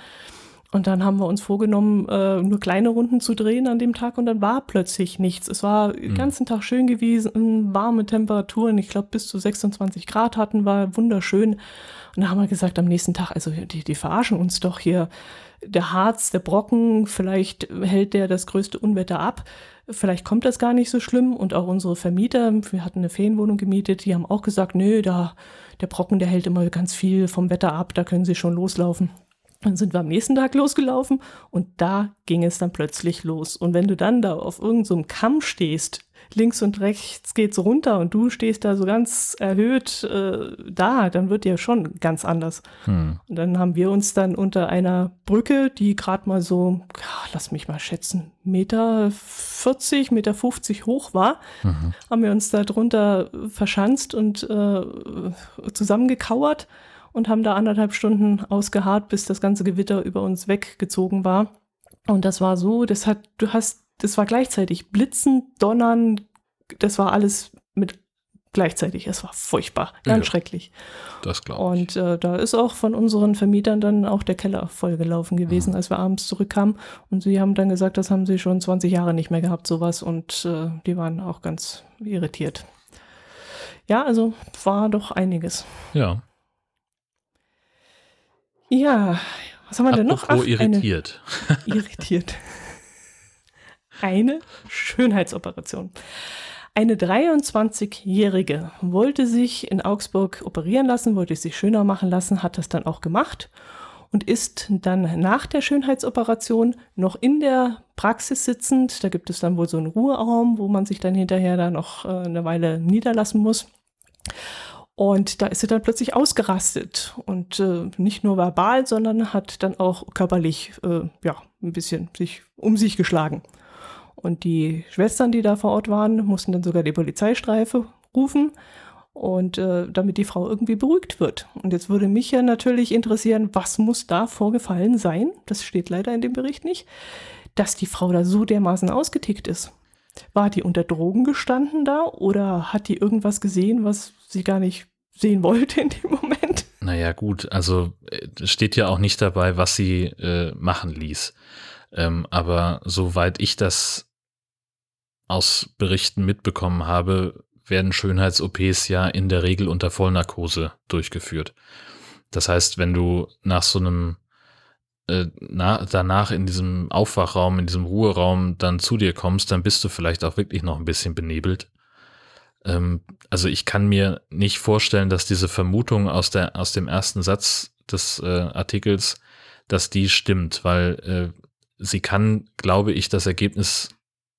Und dann haben wir uns vorgenommen, äh, nur kleine Runden zu drehen an dem Tag und dann war plötzlich nichts. Es war den ganzen Tag schön gewesen, warme Temperaturen, ich glaube bis zu 26 Grad hatten, war wunderschön. Und da haben wir gesagt, am nächsten Tag, also die, die verarschen uns doch hier. Der Harz, der Brocken, vielleicht hält der das größte Unwetter ab. vielleicht kommt das gar nicht so schlimm. Und auch unsere Vermieter, wir hatten eine Ferienwohnung gemietet, die haben auch gesagt, nö, da, der Brocken, der hält immer ganz viel vom Wetter ab, da können Sie schon loslaufen. Dann sind wir am nächsten Tag losgelaufen und da ging es dann plötzlich los. Und wenn du dann da auf irgendeinem so Kamm stehst, links und rechts geht's runter und du stehst da so ganz erhöht äh, da, dann wird dir schon ganz anders. Hm. Und dann haben wir uns dann unter einer Brücke, die gerade mal so, lass mich mal schätzen, Meter 40, Meter 50 hoch war, mhm. haben wir uns da drunter verschanzt und äh, zusammengekauert und haben da anderthalb Stunden ausgeharrt, bis das ganze Gewitter über uns weggezogen war. Und das war so, das hat, du hast, das war gleichzeitig Blitzen, Donnern, das war alles mit gleichzeitig. Es war furchtbar, ganz ja, schrecklich. Das glaube ich. Und äh, da ist auch von unseren Vermietern dann auch der Keller vollgelaufen gewesen, mhm. als wir abends zurückkamen. Und sie haben dann gesagt, das haben sie schon 20 Jahre nicht mehr gehabt, sowas. Und äh, die waren auch ganz irritiert. Ja, also war doch einiges. Ja. Ja, was haben wir denn noch? Ach, irritiert. Eine, [LAUGHS] irritiert. Eine Schönheitsoperation. Eine 23-Jährige wollte sich in Augsburg operieren lassen, wollte sich schöner machen lassen, hat das dann auch gemacht und ist dann nach der Schönheitsoperation noch in der Praxis sitzend. Da gibt es dann wohl so einen Ruheraum, wo man sich dann hinterher da noch äh, eine Weile niederlassen muss. Und da ist sie dann plötzlich ausgerastet und äh, nicht nur verbal, sondern hat dann auch körperlich äh, ja ein bisschen sich um sich geschlagen. Und die Schwestern, die da vor Ort waren, mussten dann sogar die Polizeistreife rufen und äh, damit die Frau irgendwie beruhigt wird. Und jetzt würde mich ja natürlich interessieren, was muss da vorgefallen sein? Das steht leider in dem Bericht nicht, dass die Frau da so dermaßen ausgetickt ist. War die unter Drogen gestanden da oder hat die irgendwas gesehen, was sie gar nicht sehen wollte in dem Moment? Naja, gut, also äh, steht ja auch nicht dabei, was sie äh, machen ließ. Ähm, aber soweit ich das aus Berichten mitbekommen habe, werden Schönheits-OPs ja in der Regel unter Vollnarkose durchgeführt. Das heißt, wenn du nach so einem äh, na, danach in diesem Aufwachraum, in diesem Ruheraum dann zu dir kommst, dann bist du vielleicht auch wirklich noch ein bisschen benebelt. Ähm, also ich kann mir nicht vorstellen, dass diese Vermutung aus, der, aus dem ersten Satz des äh, Artikels, dass die stimmt, weil äh, sie kann, glaube ich, das Ergebnis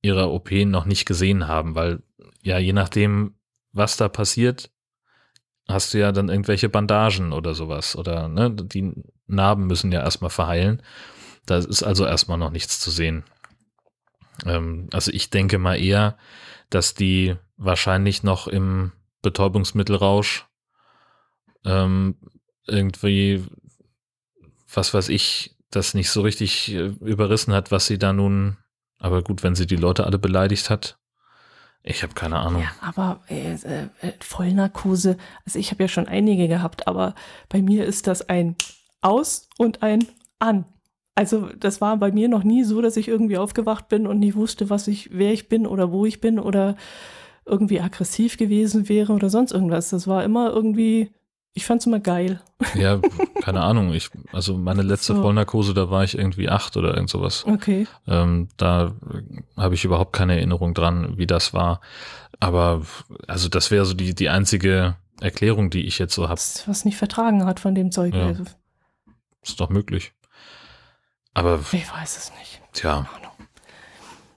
ihrer OP noch nicht gesehen haben, weil ja, je nachdem, was da passiert, hast du ja dann irgendwelche Bandagen oder sowas oder ne, die Narben müssen ja erstmal verheilen. Da ist also erstmal noch nichts zu sehen. Ähm, also ich denke mal eher, dass die wahrscheinlich noch im Betäubungsmittelrausch ähm, irgendwie, was weiß ich, das nicht so richtig äh, überrissen hat, was sie da nun, aber gut, wenn sie die Leute alle beleidigt hat, ich habe keine Ahnung. Ja, aber äh, äh, Vollnarkose, also ich habe ja schon einige gehabt, aber bei mir ist das ein Aus und ein An. Also das war bei mir noch nie so, dass ich irgendwie aufgewacht bin und nie wusste, was ich, wer ich bin oder wo ich bin oder irgendwie aggressiv gewesen wäre oder sonst irgendwas. Das war immer irgendwie ich fand's immer geil. Ja, [LAUGHS] keine Ahnung. Ich, also meine letzte so. Vollnarkose, da war ich irgendwie acht oder irgend sowas. Okay. Ähm, da habe ich überhaupt keine Erinnerung dran, wie das war. Aber also das wäre so die, die einzige Erklärung, die ich jetzt so habe. Was nicht vertragen hat von dem Zeug. Ja. Also. Ist doch möglich. Aber. Ich weiß es nicht. Tja.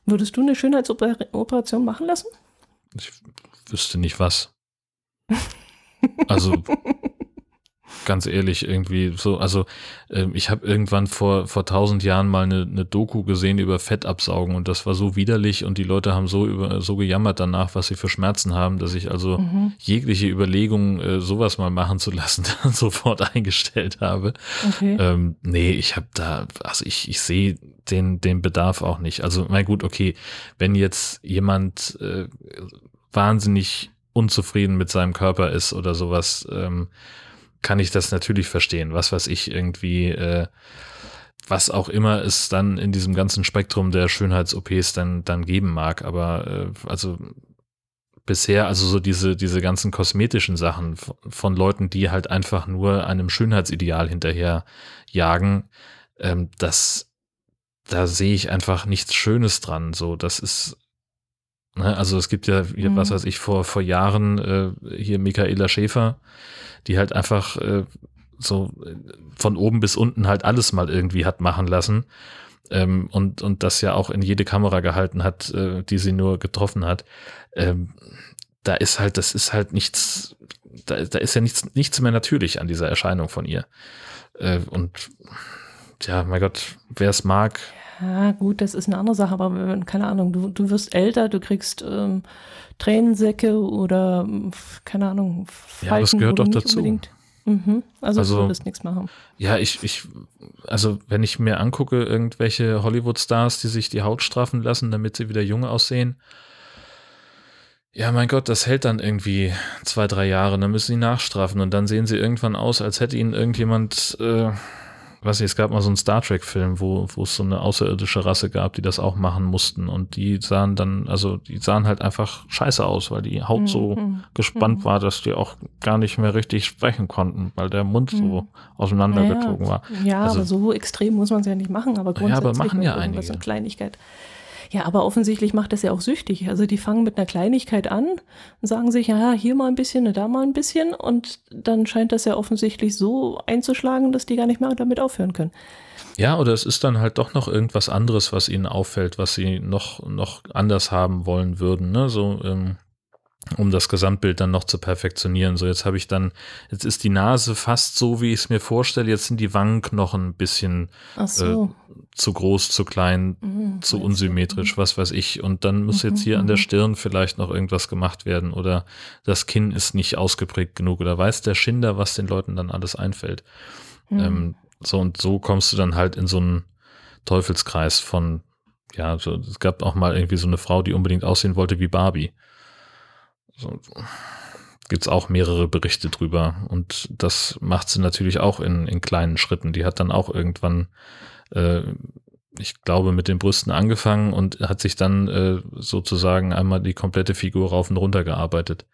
Würdest du eine Schönheitsoperation machen lassen? Ich wüsste nicht was. Also [LAUGHS] ganz ehrlich, irgendwie so, also äh, ich habe irgendwann vor, vor tausend Jahren mal eine, eine Doku gesehen über Fettabsaugen und das war so widerlich und die Leute haben so über so gejammert danach, was sie für Schmerzen haben, dass ich also mhm. jegliche Überlegung, äh, sowas mal machen zu lassen, [LAUGHS] dann sofort eingestellt habe. Okay. Ähm, nee, ich habe da, also ich, ich sehe den, den Bedarf auch nicht. Also, mein gut, okay, wenn jetzt jemand äh, wahnsinnig unzufrieden mit seinem Körper ist oder sowas, ähm, kann ich das natürlich verstehen. Was weiß ich, irgendwie, äh, was auch immer es dann in diesem ganzen Spektrum der Schönheits-OPs dann, dann geben mag. Aber äh, also bisher, also so diese, diese ganzen kosmetischen Sachen von Leuten, die halt einfach nur einem Schönheitsideal hinterher jagen, ähm, das, da sehe ich einfach nichts Schönes dran. So, das ist? Also es gibt ja, mhm. was weiß ich, vor, vor Jahren äh, hier Michaela Schäfer, die halt einfach äh, so von oben bis unten halt alles mal irgendwie hat machen lassen. Ähm, und, und das ja auch in jede Kamera gehalten hat, äh, die sie nur getroffen hat. Ähm, da ist halt, das ist halt nichts, da, da ist ja nichts, nichts mehr natürlich an dieser Erscheinung von ihr. Äh, und ja, mein Gott, wer es mag. Ja, gut, das ist eine andere Sache, aber keine Ahnung, du, du wirst älter, du kriegst ähm, Tränensäcke oder keine Ahnung, Falten, Ja, das gehört doch dazu. Mhm. Also, also du würdest nichts machen. Ja, ich, ich, also wenn ich mir angucke, irgendwelche Hollywood-Stars, die sich die Haut straffen lassen, damit sie wieder jung aussehen, ja, mein Gott, das hält dann irgendwie zwei, drei Jahre, dann müssen sie nachstrafen und dann sehen sie irgendwann aus, als hätte ihnen irgendjemand, äh, weiß ich, es gab mal so einen Star Trek-Film, wo, wo es so eine außerirdische Rasse gab, die das auch machen mussten und die sahen dann, also die sahen halt einfach scheiße aus, weil die Haut so mhm. gespannt mhm. war, dass die auch gar nicht mehr richtig sprechen konnten, weil der Mund mhm. so auseinandergezogen ja, war. Ja, also, aber so extrem muss man es ja nicht machen, aber grundsätzlich ja, aber machen ja einige. eine Kleinigkeit. Ja, aber offensichtlich macht das ja auch süchtig. Also die fangen mit einer Kleinigkeit an und sagen sich, ja, hier mal ein bisschen, da mal ein bisschen und dann scheint das ja offensichtlich so einzuschlagen, dass die gar nicht mehr damit aufhören können. Ja, oder es ist dann halt doch noch irgendwas anderes, was ihnen auffällt, was sie noch, noch anders haben wollen würden. Ne? So, ähm, um das Gesamtbild dann noch zu perfektionieren. So, jetzt habe ich dann, jetzt ist die Nase fast so, wie ich es mir vorstelle. Jetzt sind die Wangenknochen ein bisschen so. äh, zu groß, zu klein, mhm, zu unsymmetrisch, was weiß ich. Und dann muss jetzt hier an der mhm. Stirn vielleicht noch irgendwas gemacht werden oder das Kinn ist nicht ausgeprägt genug oder weiß der Schinder, was den Leuten dann alles einfällt. Mhm. Ähm, so und so kommst du dann halt in so einen Teufelskreis von, ja, so, es gab auch mal irgendwie so eine Frau, die unbedingt aussehen wollte wie Barbie. So, gibt es auch mehrere Berichte drüber. Und das macht sie natürlich auch in, in kleinen Schritten. Die hat dann auch irgendwann, äh, ich glaube, mit den Brüsten angefangen und hat sich dann äh, sozusagen einmal die komplette Figur rauf und runter gearbeitet.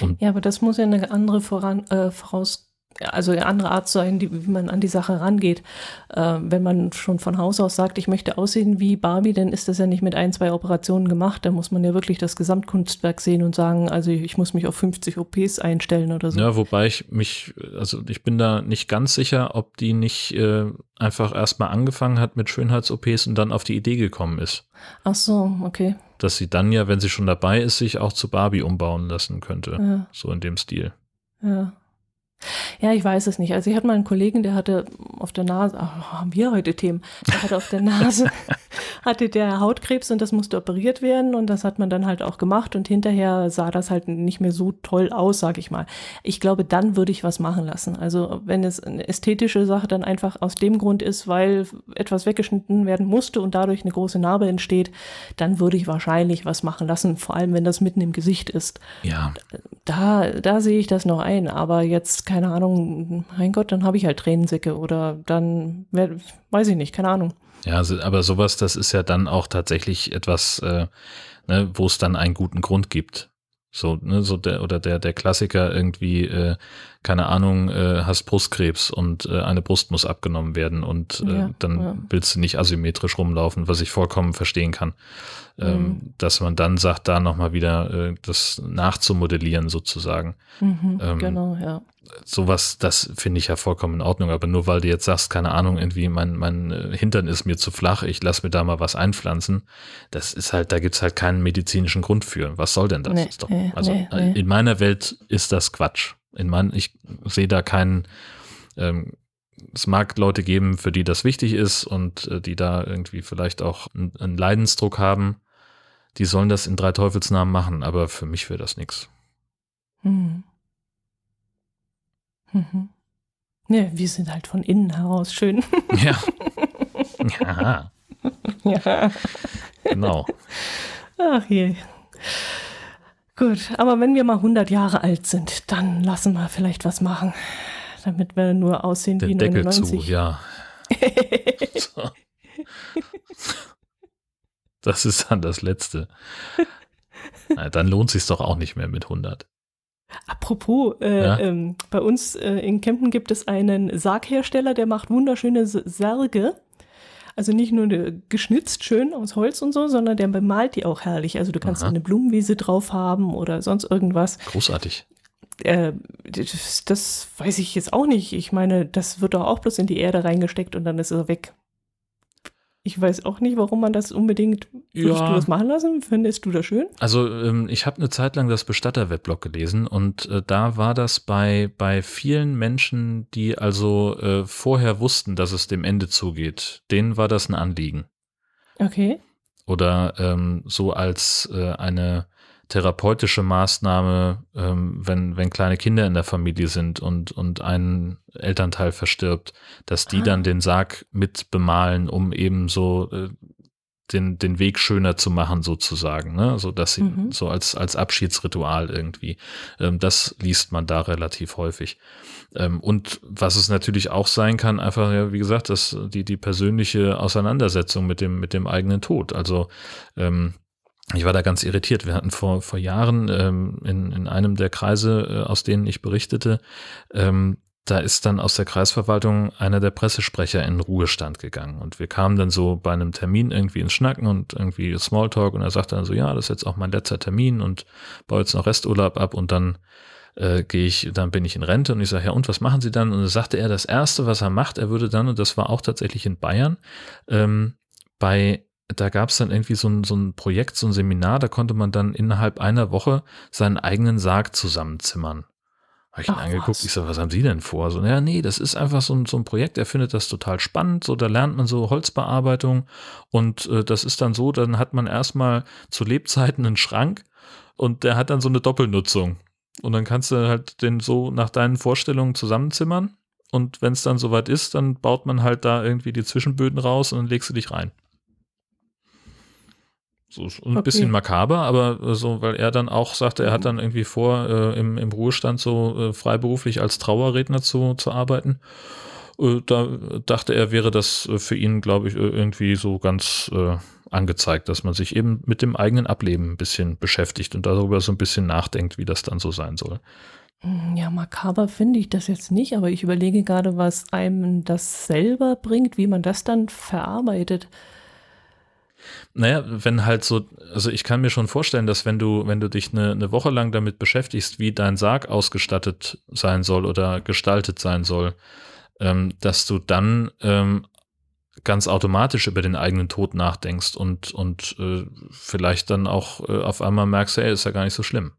Und ja, aber das muss ja eine andere voran, äh, voraus also eine andere Art sein, die, wie man an die Sache rangeht. Äh, wenn man schon von Haus aus sagt, ich möchte aussehen wie Barbie, dann ist das ja nicht mit ein, zwei Operationen gemacht. Da muss man ja wirklich das Gesamtkunstwerk sehen und sagen, also ich muss mich auf 50 OPs einstellen oder so. Ja, wobei ich mich, also ich bin da nicht ganz sicher, ob die nicht äh, einfach erstmal angefangen hat mit Schönheits-OPs und dann auf die Idee gekommen ist. Ach so, okay. Dass sie dann ja, wenn sie schon dabei ist, sich auch zu Barbie umbauen lassen könnte. Ja. So in dem Stil. Ja. Ja, ich weiß es nicht. Also ich hatte mal einen Kollegen, der hatte auf der Nase, ach, haben wir heute Themen, der hatte auf der Nase, [LAUGHS] hatte der Hautkrebs und das musste operiert werden und das hat man dann halt auch gemacht und hinterher sah das halt nicht mehr so toll aus, sag ich mal. Ich glaube, dann würde ich was machen lassen. Also wenn es eine ästhetische Sache dann einfach aus dem Grund ist, weil etwas weggeschnitten werden musste und dadurch eine große Narbe entsteht, dann würde ich wahrscheinlich was machen lassen, vor allem wenn das mitten im Gesicht ist. Ja. Da, da sehe ich das noch ein, aber jetzt keine Ahnung, mein Gott, dann habe ich halt Tränensäcke oder dann, weiß ich nicht, keine Ahnung. Ja, also, aber sowas, das ist ja dann auch tatsächlich etwas, äh, ne, wo es dann einen guten Grund gibt. So, ne, so der, oder der, der Klassiker irgendwie, äh, keine Ahnung, äh, hast Brustkrebs und äh, eine Brust muss abgenommen werden und äh, ja, dann ja. willst du nicht asymmetrisch rumlaufen, was ich vollkommen verstehen kann. Ähm, mhm. Dass man dann sagt, da nochmal wieder äh, das nachzumodellieren sozusagen. Mhm, ähm, genau, ja. Sowas, das finde ich ja vollkommen in Ordnung, aber nur weil du jetzt sagst, keine Ahnung, irgendwie mein, mein äh, Hintern ist mir zu flach, ich lass mir da mal was einpflanzen, das ist halt, da gibt's halt keinen medizinischen Grund für. Was soll denn das? Nee, doch, also nee, nee. in meiner Welt ist das Quatsch. In mein, ich sehe da keinen, ähm, es mag Leute geben, für die das wichtig ist und äh, die da irgendwie vielleicht auch einen Leidensdruck haben die sollen das in drei Teufelsnamen machen, aber für mich wäre das nichts. Hm. Mhm. Ja, wir sind halt von innen heraus schön. [LAUGHS] Ja. [LAUGHS] Ja. ja. Genau. Ach je. Gut, aber wenn wir mal 100 Jahre alt sind, dann lassen wir vielleicht was machen, damit wir nur aussehen Der wie Deckel 99. zu, ja. [LAUGHS] so. Das ist dann das Letzte. Na, dann lohnt sich doch auch nicht mehr mit 100. Apropos, äh, ja? ähm, bei uns äh, in Kempten gibt es einen Sarghersteller, der macht wunderschöne Särge. Also nicht nur geschnitzt schön aus Holz und so, sondern der bemalt die auch herrlich. Also du kannst Aha. eine Blumenwiese drauf haben oder sonst irgendwas. Großartig. Äh, das, das, weiß ich jetzt auch nicht. Ich meine, das wird doch auch bloß in die Erde reingesteckt und dann ist er weg. Ich weiß auch nicht, warum man das unbedingt. Würdest ja. du das machen lassen? Findest du das schön? Also ähm, ich habe eine Zeit lang das Bestatter-Weblog gelesen und äh, da war das bei, bei vielen Menschen, die also äh, vorher wussten, dass es dem Ende zugeht, denen war das ein Anliegen. Okay. Oder ähm, so als äh, eine therapeutische Maßnahme, ähm, wenn, wenn kleine Kinder in der Familie sind und, und ein Elternteil verstirbt, dass die ah. dann den Sarg mit bemalen, um eben so äh, den, den Weg schöner zu machen, sozusagen, ne? So dass sie mhm. so als, als Abschiedsritual irgendwie. Ähm, das liest man da relativ häufig. Ähm, und was es natürlich auch sein kann, einfach, ja, wie gesagt, dass die, die persönliche Auseinandersetzung mit dem, mit dem eigenen Tod. Also ähm, ich war da ganz irritiert. Wir hatten vor, vor Jahren ähm, in, in einem der Kreise, äh, aus denen ich berichtete, ähm, da ist dann aus der Kreisverwaltung einer der Pressesprecher in Ruhestand gegangen. Und wir kamen dann so bei einem Termin irgendwie ins Schnacken und irgendwie Smalltalk und er sagte dann so, ja, das ist jetzt auch mein letzter Termin und baue jetzt noch Resturlaub ab und dann äh, gehe ich, dann bin ich in Rente und ich sage, ja, und was machen Sie dann? Und dann sagte er, das Erste, was er macht, er würde dann, und das war auch tatsächlich in Bayern, ähm, bei da gab es dann irgendwie so ein, so ein Projekt, so ein Seminar, da konnte man dann innerhalb einer Woche seinen eigenen Sarg zusammenzimmern. Habe ich ihn Ach, angeguckt, was? ich so, was haben Sie denn vor? So, ja, nee, das ist einfach so ein, so ein Projekt, er findet das total spannend, so, da lernt man so Holzbearbeitung und äh, das ist dann so, dann hat man erstmal zu Lebzeiten einen Schrank und der hat dann so eine Doppelnutzung. Und dann kannst du halt den so nach deinen Vorstellungen zusammenzimmern und wenn es dann soweit ist, dann baut man halt da irgendwie die Zwischenböden raus und dann legst du dich rein. So ein okay. bisschen makaber, aber äh, so, weil er dann auch sagte, er hat dann irgendwie vor, äh, im, im Ruhestand so äh, freiberuflich als Trauerredner zu, zu arbeiten. Äh, da dachte er, wäre das äh, für ihn, glaube ich, äh, irgendwie so ganz angezeigt, dass man sich eben mit dem eigenen Ableben ein bisschen beschäftigt und darüber so ein bisschen nachdenkt, wie das dann so sein soll. Hm, ja, makaber finde ich das jetzt nicht, aber ich überlege gerade, was einem das selber bringt, wie man das dann verarbeitet. Naja, wenn halt so, also ich kann mir schon vorstellen, dass wenn du, wenn du dich eine, eine Woche lang damit beschäftigst, wie dein Sarg ausgestattet sein soll oder gestaltet sein soll, ähm, dass du dann ähm, ganz automatisch über den eigenen Tod nachdenkst und, und äh, vielleicht dann auch äh, auf einmal merkst, hey, ist ja gar nicht so schlimm.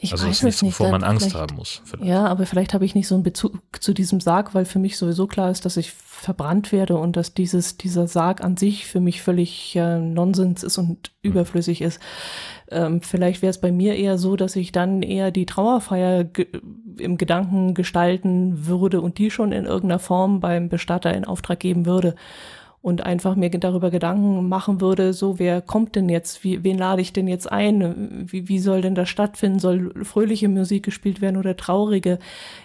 Ich also weiß ist nichts, nicht, wovor man Angst haben muss. Vielleicht. Ja, aber vielleicht habe ich nicht so einen Bezug zu diesem Sarg, weil für mich sowieso klar ist, dass ich verbrannt werde und dass dieses, dieser Sarg an sich für mich völlig äh, Nonsens ist und mhm. überflüssig ist. Ähm, vielleicht wäre es bei mir eher so, dass ich dann eher die Trauerfeier ge im Gedanken gestalten würde und die schon in irgendeiner Form beim Bestatter in Auftrag geben würde und einfach mir darüber Gedanken machen würde, so wer kommt denn jetzt, wie, wen lade ich denn jetzt ein, wie, wie soll denn das stattfinden, soll fröhliche Musik gespielt werden oder traurige.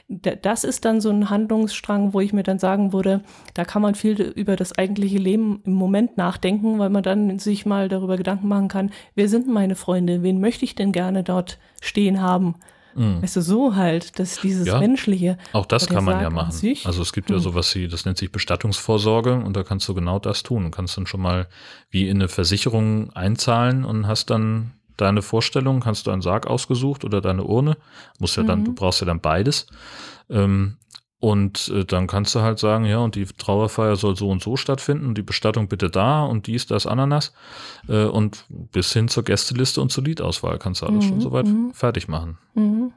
Das ist dann so ein Handlungsstrang, wo ich mir dann sagen würde, da kann man viel über das eigentliche Leben im Moment nachdenken, weil man dann sich mal darüber Gedanken machen kann, wer sind meine Freunde, wen möchte ich denn gerne dort stehen haben. Mhm. Weißt du, so halt, dass dieses ja, Menschliche. Auch das kann man ja machen. Also es gibt mhm. ja sowas wie, das nennt sich Bestattungsvorsorge und da kannst du genau das tun. Du kannst dann schon mal wie in eine Versicherung einzahlen und hast dann deine Vorstellung, kannst du einen Sarg ausgesucht oder deine Urne. Muss ja dann, mhm. du brauchst ja dann beides. Ähm, und äh, dann kannst du halt sagen, ja, und die Trauerfeier soll so und so stattfinden, die Bestattung bitte da und dies, das, Ananas. Äh, und bis hin zur Gästeliste und zur Liedauswahl kannst du alles mhm, schon soweit mhm. fertig machen. Mhm.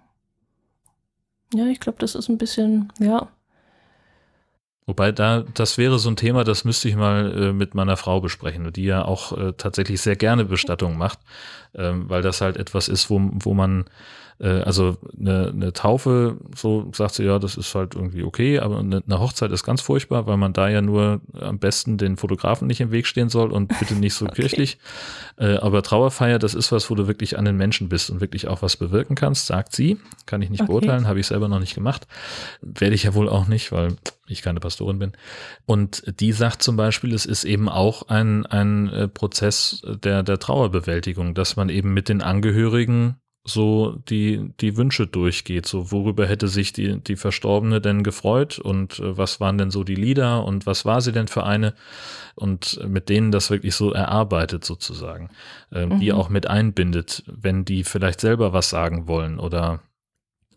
Ja, ich glaube, das ist ein bisschen, ja. Wobei da, das wäre so ein Thema, das müsste ich mal äh, mit meiner Frau besprechen, die ja auch äh, tatsächlich sehr gerne Bestattung macht, ähm, weil das halt etwas ist, wo, wo man äh, also eine, eine Taufe, so sagt sie, ja, das ist halt irgendwie okay, aber eine, eine, Hochzeit ist ganz furchtbar, weil man da ja nur am besten den Fotografen nicht im Weg stehen soll und bitte nicht so [LAUGHS] okay. kirchlich. Äh, aber Trauerfeier, das ist was, wo du wirklich an den Menschen bist und wirklich auch was bewirken kannst, sagt sie. Kann ich nicht okay. beurteilen, habe ich selber noch nicht gemacht. Werde ich ja wohl auch nicht, weil ich keine Pastorin bin. Und die sagt zum Beispiel, es ist eben auch ein, ein äh, Prozess der, der Trauerbewältigung, dass man eben mit den Angehörigen so die, die Wünsche durchgeht. So, worüber hätte sich die, die Verstorbene denn gefreut und äh, was waren denn so die Lieder und was war sie denn für eine und mit denen das wirklich so erarbeitet sozusagen, äh, mhm. die auch mit einbindet, wenn die vielleicht selber was sagen wollen oder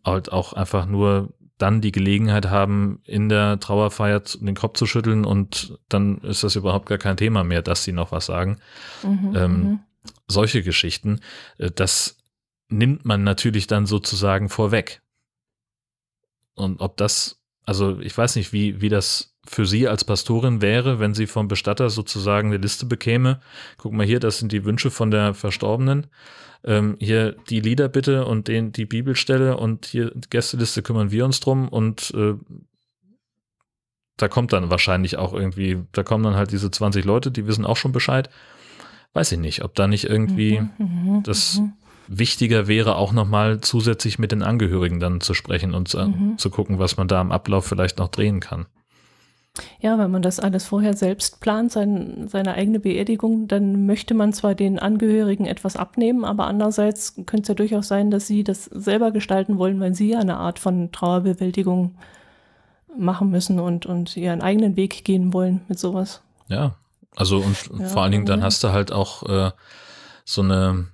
halt auch einfach nur dann die Gelegenheit haben, in der Trauerfeier den Kopf zu schütteln und dann ist das überhaupt gar kein Thema mehr, dass sie noch was sagen. Mhm, ähm, mhm. solche Geschichten, äh, das nimmt man natürlich dann sozusagen vorweg. Und ob das, also ich weiß nicht, wie, wie das für Sie als Pastorin wäre, wenn sie vom Bestatter sozusagen eine Liste bekäme. Guck mal hier, das sind die Wünsche von der Verstorbenen. Ähm, hier die Lieder bitte und den, die Bibelstelle und hier die Gästeliste kümmern wir uns drum und äh, da kommt dann wahrscheinlich auch irgendwie, da kommen dann halt diese 20 Leute, die wissen auch schon Bescheid. Weiß ich nicht, ob da nicht irgendwie mhm, mhm das mhm wichtiger wäre, auch nochmal zusätzlich mit den Angehörigen dann zu sprechen und zu, mhm. zu gucken, was man da im Ablauf vielleicht noch drehen kann. Ja, wenn man das alles vorher selbst plant, sein, seine eigene Beerdigung, dann möchte man zwar den Angehörigen etwas abnehmen, aber andererseits könnte es ja durchaus sein, dass sie das selber gestalten wollen, weil sie ja eine Art von Trauerbewältigung machen müssen und, und ihren eigenen Weg gehen wollen mit sowas. Ja, also und ja, vor allen Dingen dann hast du halt auch äh, so eine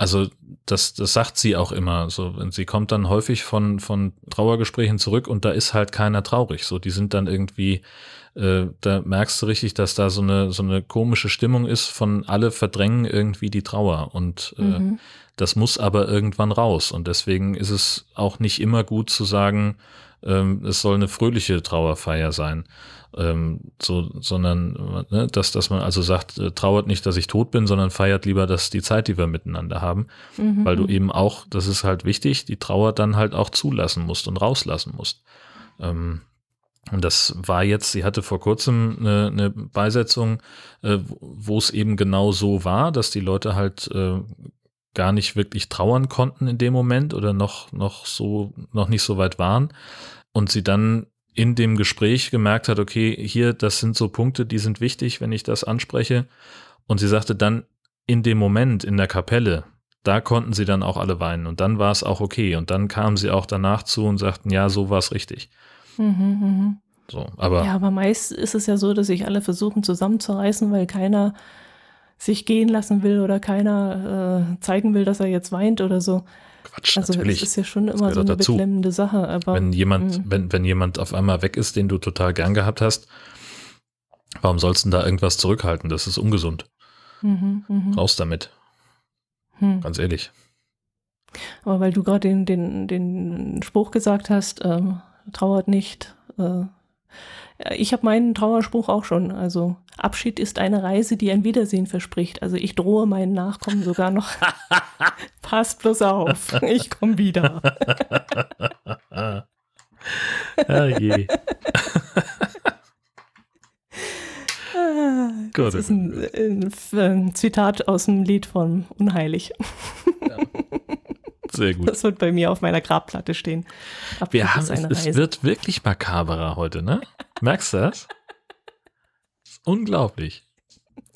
also das, das sagt sie auch immer. So, sie kommt dann häufig von, von Trauergesprächen zurück und da ist halt keiner traurig. So, die sind dann irgendwie, äh, da merkst du richtig, dass da so eine, so eine komische Stimmung ist von alle verdrängen irgendwie die Trauer. Und äh, mhm. das muss aber irgendwann raus. Und deswegen ist es auch nicht immer gut zu sagen, ähm, es soll eine fröhliche Trauerfeier sein ähm, so, sondern ne, dass, dass man also sagt, äh, trauert nicht, dass ich tot bin, sondern feiert lieber, dass die Zeit, die wir miteinander haben, mhm. weil du eben auch, das ist halt wichtig, die Trauer dann halt auch zulassen musst und rauslassen musst. Ähm, und das war jetzt, sie hatte vor kurzem eine, eine Beisetzung, äh, wo es eben genau so war, dass die Leute halt äh, gar nicht wirklich trauern konnten in dem Moment oder noch, noch so, noch nicht so weit waren. Und sie dann in dem Gespräch gemerkt hat, okay, hier, das sind so Punkte, die sind wichtig, wenn ich das anspreche. Und sie sagte dann in dem Moment in der Kapelle, da konnten sie dann auch alle weinen und dann war es auch okay. Und dann kamen sie auch danach zu und sagten, ja, so war es richtig. Mhm, mh. So, aber ja, aber meist ist es ja so, dass sich alle versuchen zusammenzureißen, weil keiner sich gehen lassen will oder keiner äh, zeigen will, dass er jetzt weint oder so. Quatsch, also natürlich. Das ist ja schon immer so eine dazu. beklemmende Sache. Aber, wenn jemand, mh. wenn, wenn jemand auf einmal weg ist, den du total gern gehabt hast, warum sollst du da irgendwas zurückhalten? Das ist ungesund. Mhm, mh. Raus damit. Hm. Ganz ehrlich. Aber weil du gerade den, den, den Spruch gesagt hast, ähm, trauert nicht, äh, ich habe meinen Trauerspruch auch schon. Also Abschied ist eine Reise, die ein Wiedersehen verspricht. Also ich drohe meinen Nachkommen sogar noch. [LAUGHS] Passt bloß auf, ich komme wieder. [LAUGHS] ah je. [LAUGHS] das ist ein, ein, ein, Zitat aus dem Lied von Unheilig. Ja. [LAUGHS] Sehr gut. Das wird bei mir auf meiner Grabplatte stehen. Abschied Wir haben, es, es wird wirklich makaberer heute, ne? Merkst du das? das ist unglaublich.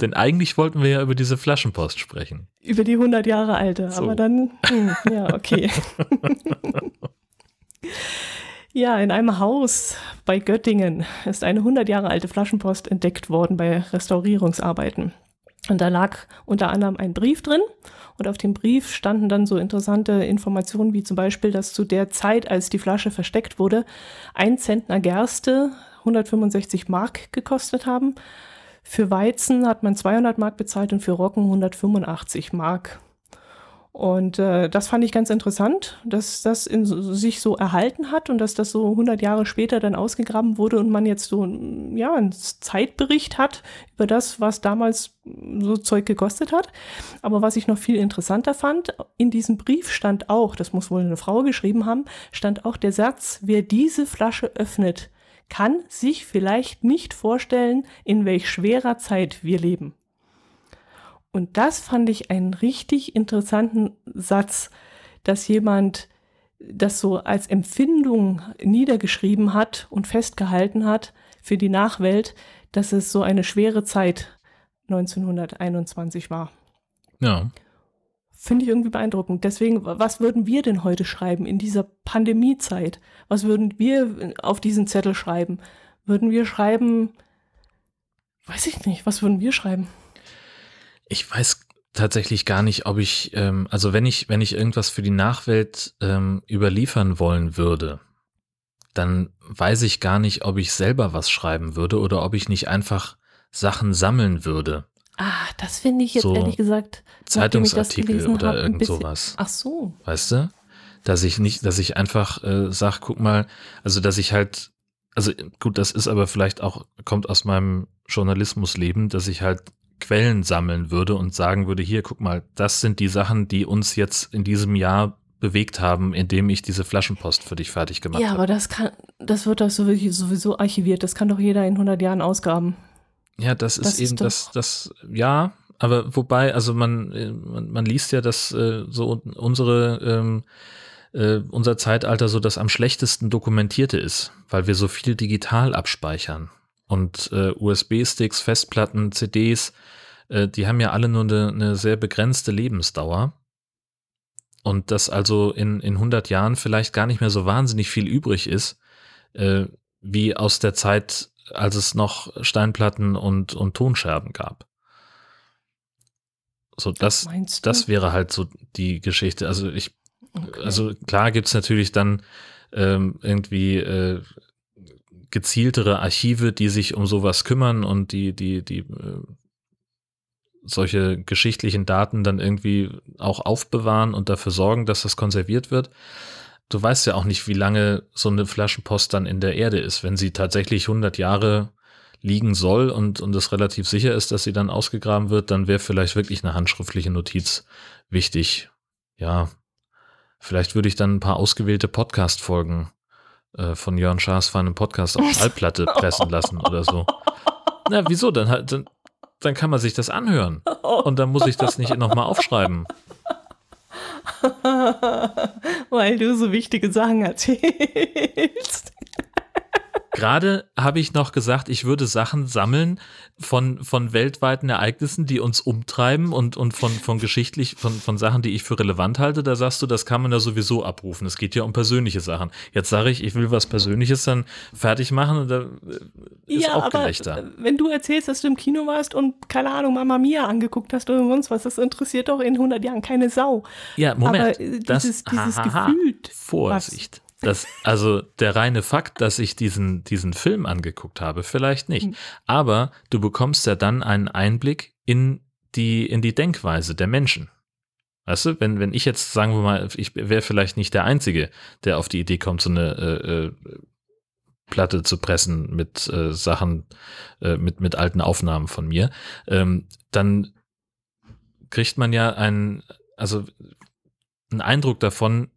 Denn eigentlich wollten wir ja über diese Flaschenpost sprechen. Über die 100 Jahre alte, so. aber dann, hm, ja, okay. [LAUGHS] ja, in einem Haus bei Göttingen ist eine 100 Jahre alte Flaschenpost entdeckt worden bei Restaurierungsarbeiten. Und da lag unter anderem ein Brief drin und auf dem Brief standen dann so interessante Informationen wie zum Beispiel, dass zu der Zeit, als die Flasche versteckt wurde, ein Zentner Gerste 165 Mark gekostet haben. Für Weizen hat man 200 Mark bezahlt und für Roggen 185 Mark. Und äh, das fand ich ganz interessant, dass das in, sich so erhalten hat und dass das so 100 Jahre später dann ausgegraben wurde und man jetzt so ja, einen Zeitbericht hat über das, was damals so Zeug gekostet hat. Aber was ich noch viel interessanter fand, in diesem Brief stand auch, das muss wohl eine Frau geschrieben haben, stand auch der Satz, wer diese Flasche öffnet, kann sich vielleicht nicht vorstellen, in welch schwerer Zeit wir leben. Und das fand ich einen richtig interessanten Satz, dass jemand das so als Empfindung niedergeschrieben hat und festgehalten hat für die Nachwelt, dass es so eine schwere Zeit 1921 war. Ja. finde ich irgendwie beeindruckend. Deswegen, was würden wir denn heute schreiben in dieser Pandemiezeit? Was würden wir auf diesen Zettel schreiben? Würden wir schreiben, weiß ich nicht, was würden wir schreiben? Ich weiß tatsächlich gar nicht, ob ich, ähm, also wenn ich, wenn ich irgendwas für die Nachwelt ähm, überliefern wollen würde, dann weiß ich gar nicht, ob ich selber was schreiben würde oder ob ich nicht einfach Sachen sammeln würde. Ah, das finde ich jetzt So ehrlich gesagt. Zeitungsartikel oder hab, irgend sowas. Ach so. Weißt du? Dass ich nicht, dass ich einfach äh, sag, guck mal, also dass ich halt, also gut, das ist aber vielleicht auch, kommt aus meinem Journalismusleben, dass ich halt Quellen sammeln würde und sagen würde, hier, guck mal, das sind die Sachen, die uns jetzt in diesem Jahr bewegt haben, indem ich diese Flaschenpost für dich fertig gemacht Ja, habe. aber das kann, das wird doch sowieso, sowieso archiviert. Das kann doch jeder in 100 Jahren ausgraben. Ja, das ist Das ist eben doch- das, das, ja, aber wobei, also man, äh, man, man liest ja, dass äh, so unsere, ähm, äh, unser Zeitalter so das am schlechtesten dokumentierte ist, weil wir so viel digital abspeichern. Und äh, USB-Sticks, Festplatten, CDs, äh, die haben ja alle nur eine, eine sehr begrenzte Lebensdauer. Und dass also in, in 100 Jahren vielleicht gar nicht mehr so wahnsinnig viel übrig ist, äh, wie aus der Zeit, als es noch Steinplatten und, und Tonscherben gab. So, das, das wäre halt so die Geschichte. Also ich, Okay. also klar gibt's natürlich dann ähm, irgendwie äh, gezieltere Archive, die sich um sowas kümmern und die, die, die äh, solche geschichtlichen Daten dann irgendwie auch aufbewahren und dafür sorgen, dass das konserviert wird. Du weißt ja auch nicht, wie lange so eine Flaschenpost dann in der Erde ist. Wenn sie tatsächlich 100 Jahre liegen soll und, und es relativ sicher ist, dass sie dann ausgegraben wird, dann wäre vielleicht wirklich eine handschriftliche Notiz wichtig. Ja, vielleicht würde ich dann ein paar ausgewählte Podcast-Folgen äh, von Jörn Schaas für einen Podcast auf Schallplatte pressen lassen oder so. Na, wieso? Dann, halt- dann, dann kann man sich das anhören. Und dann muss ich das nicht nochmal aufschreiben. [LAUGHS] Weil du so wichtige Sachen erzählst. Gerade habe ich noch gesagt, ich würde Sachen sammeln von, von weltweiten Ereignissen, die uns umtreiben und, und von, von geschichtlich, von, von Sachen, die ich für relevant halte. Da sagst du, das kann man ja sowieso abrufen. Es geht ja um persönliche Sachen. Jetzt sage ich, ich will was Persönliches dann fertig machen und da äh, ist ja, auch aber Gelächter. wenn du erzählst, dass du im Kino warst und, keine Ahnung, Mama Mia angeguckt hast oder sonst was, das interessiert doch in 100 Jahren keine Sau. Ja, Moment. aber äh, das, dieses, dieses hahaha. Gefühl. Vorsicht. Das, also der reine Fakt, dass ich diesen, diesen Film angeguckt habe, vielleicht nicht. Hm. Aber du bekommst ja dann einen Einblick in die, in die Denkweise der Menschen. Weißt du, wenn, wenn ich jetzt, sagen wir mal, ich wäre vielleicht nicht der Einzige, der auf die Idee kommt, so eine äh, äh, Platte zu pressen mit äh, Sachen, äh, mit, mit alten Aufnahmen von mir, ähm, dann kriegt man ja einen, also einen Eindruck davon,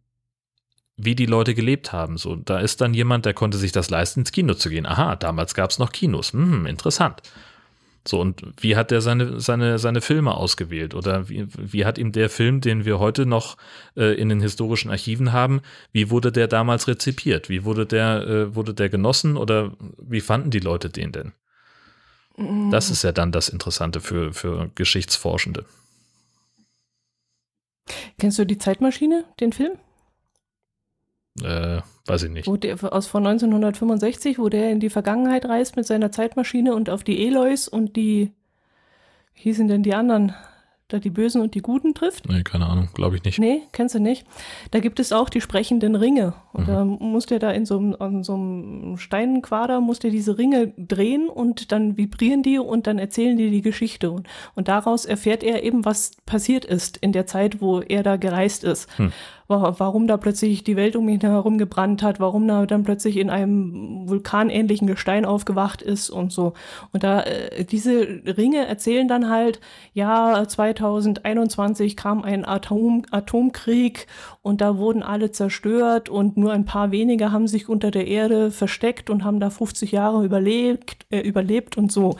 wie die Leute gelebt haben. So, da ist dann jemand, der konnte sich das leisten, ins Kino zu gehen. Aha, damals gab es noch Kinos. Hm, interessant. So, und wie hat der seine, seine, seine Filme ausgewählt? Oder wie, wie hat ihm der Film, den wir heute noch äh, in den historischen Archiven haben, wie wurde der damals rezipiert? Wie wurde der, äh, wurde der genossen oder wie fanden die Leute den denn? Mhm. Das ist ja dann das Interessante für, für Geschichtsforschende. Kennst du die Zeitmaschine, den Film? Äh, weiß ich nicht. Wo der, aus von 1965, wo der in die Vergangenheit reist mit seiner Zeitmaschine und auf die Eloys und die, wie hießen denn die anderen, da die Bösen und die Guten trifft? Nee, keine Ahnung, glaube ich nicht. Nee, kennst du nicht. Da gibt es auch die sprechenden Ringe. Und Mhm. da muss der da in so einem, an so einem Steinquader, muss der diese Ringe drehen und dann vibrieren die und dann erzählen die die Geschichte. Und, daraus erfährt er eben, was passiert ist in der Zeit, wo er da gereist ist. Hm. Wa- Warum da plötzlich die Welt um ihn herum gebrannt hat, warum da dann plötzlich in einem vulkanähnlichen Gestein aufgewacht ist und so. Und da, äh, diese Ringe erzählen dann halt, ja, 2021 kam ein Atom, Atomkrieg und da wurden alle zerstört und nur ein paar wenige haben sich unter der Erde versteckt und haben da 50 Jahre überlebt, äh, überlebt und so.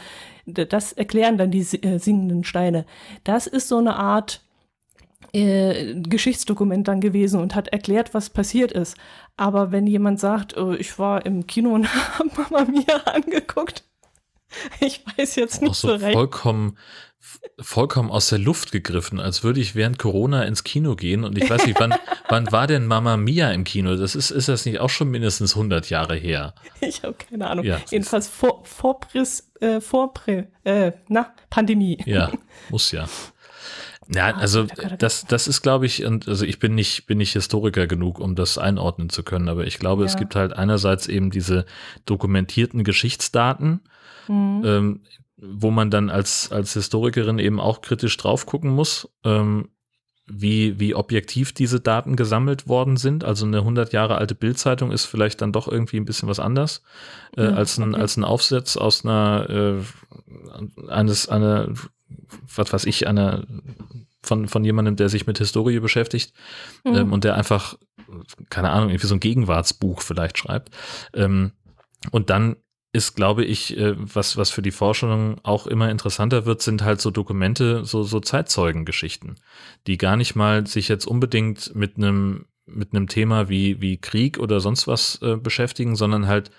Das erklären dann die äh, singenden Steine. Das ist so eine Art äh, Geschichtsdokument dann gewesen und hat erklärt, was passiert ist. Aber wenn jemand sagt, oh, ich war im Kino und [LAUGHS] habe Mama Mia angeguckt, [LAUGHS] ich weiß jetzt nicht so so recht. vollkommen vollkommen aus der Luft gegriffen, als würde ich während Corona ins Kino gehen und ich weiß nicht, wann, [LAUGHS] wann war denn Mama Mia im Kino? Das ist, ist das nicht auch schon mindestens 100 Jahre her? Ich habe keine Ahnung. Ja, Jedenfalls vor, vor, Pris, äh, vor äh, na, Pandemie. Ja, muss ja. Ja, ah, also das, das ist, glaube ich, und also ich bin nicht, bin nicht Historiker genug, um das einordnen zu können, aber ich glaube, ja. es gibt halt einerseits eben diese dokumentierten Geschichtsdaten, mhm. ähm, wo man dann als, als Historikerin eben auch kritisch drauf gucken muss, ähm, wie, wie objektiv diese Daten gesammelt worden sind. Also eine 100 Jahre alte Bildzeitung ist vielleicht dann doch irgendwie ein bisschen was anders äh, ja, als, ein, okay. als ein Aufsatz aus einer, äh, eines, einer, was weiß ich, einer, von, von jemandem, der sich mit Historie beschäftigt mhm. ähm, und der einfach, keine Ahnung, irgendwie so ein Gegenwartsbuch vielleicht schreibt. Ähm, und dann ist, glaube ich, äh, was, was für die Forschung auch immer interessanter wird, sind halt so Dokumente, so, so Zeitzeugengeschichten, die gar nicht mal sich jetzt unbedingt mit einem, mit einem Thema wie, wie Krieg oder sonst was äh, beschäftigen, sondern halt,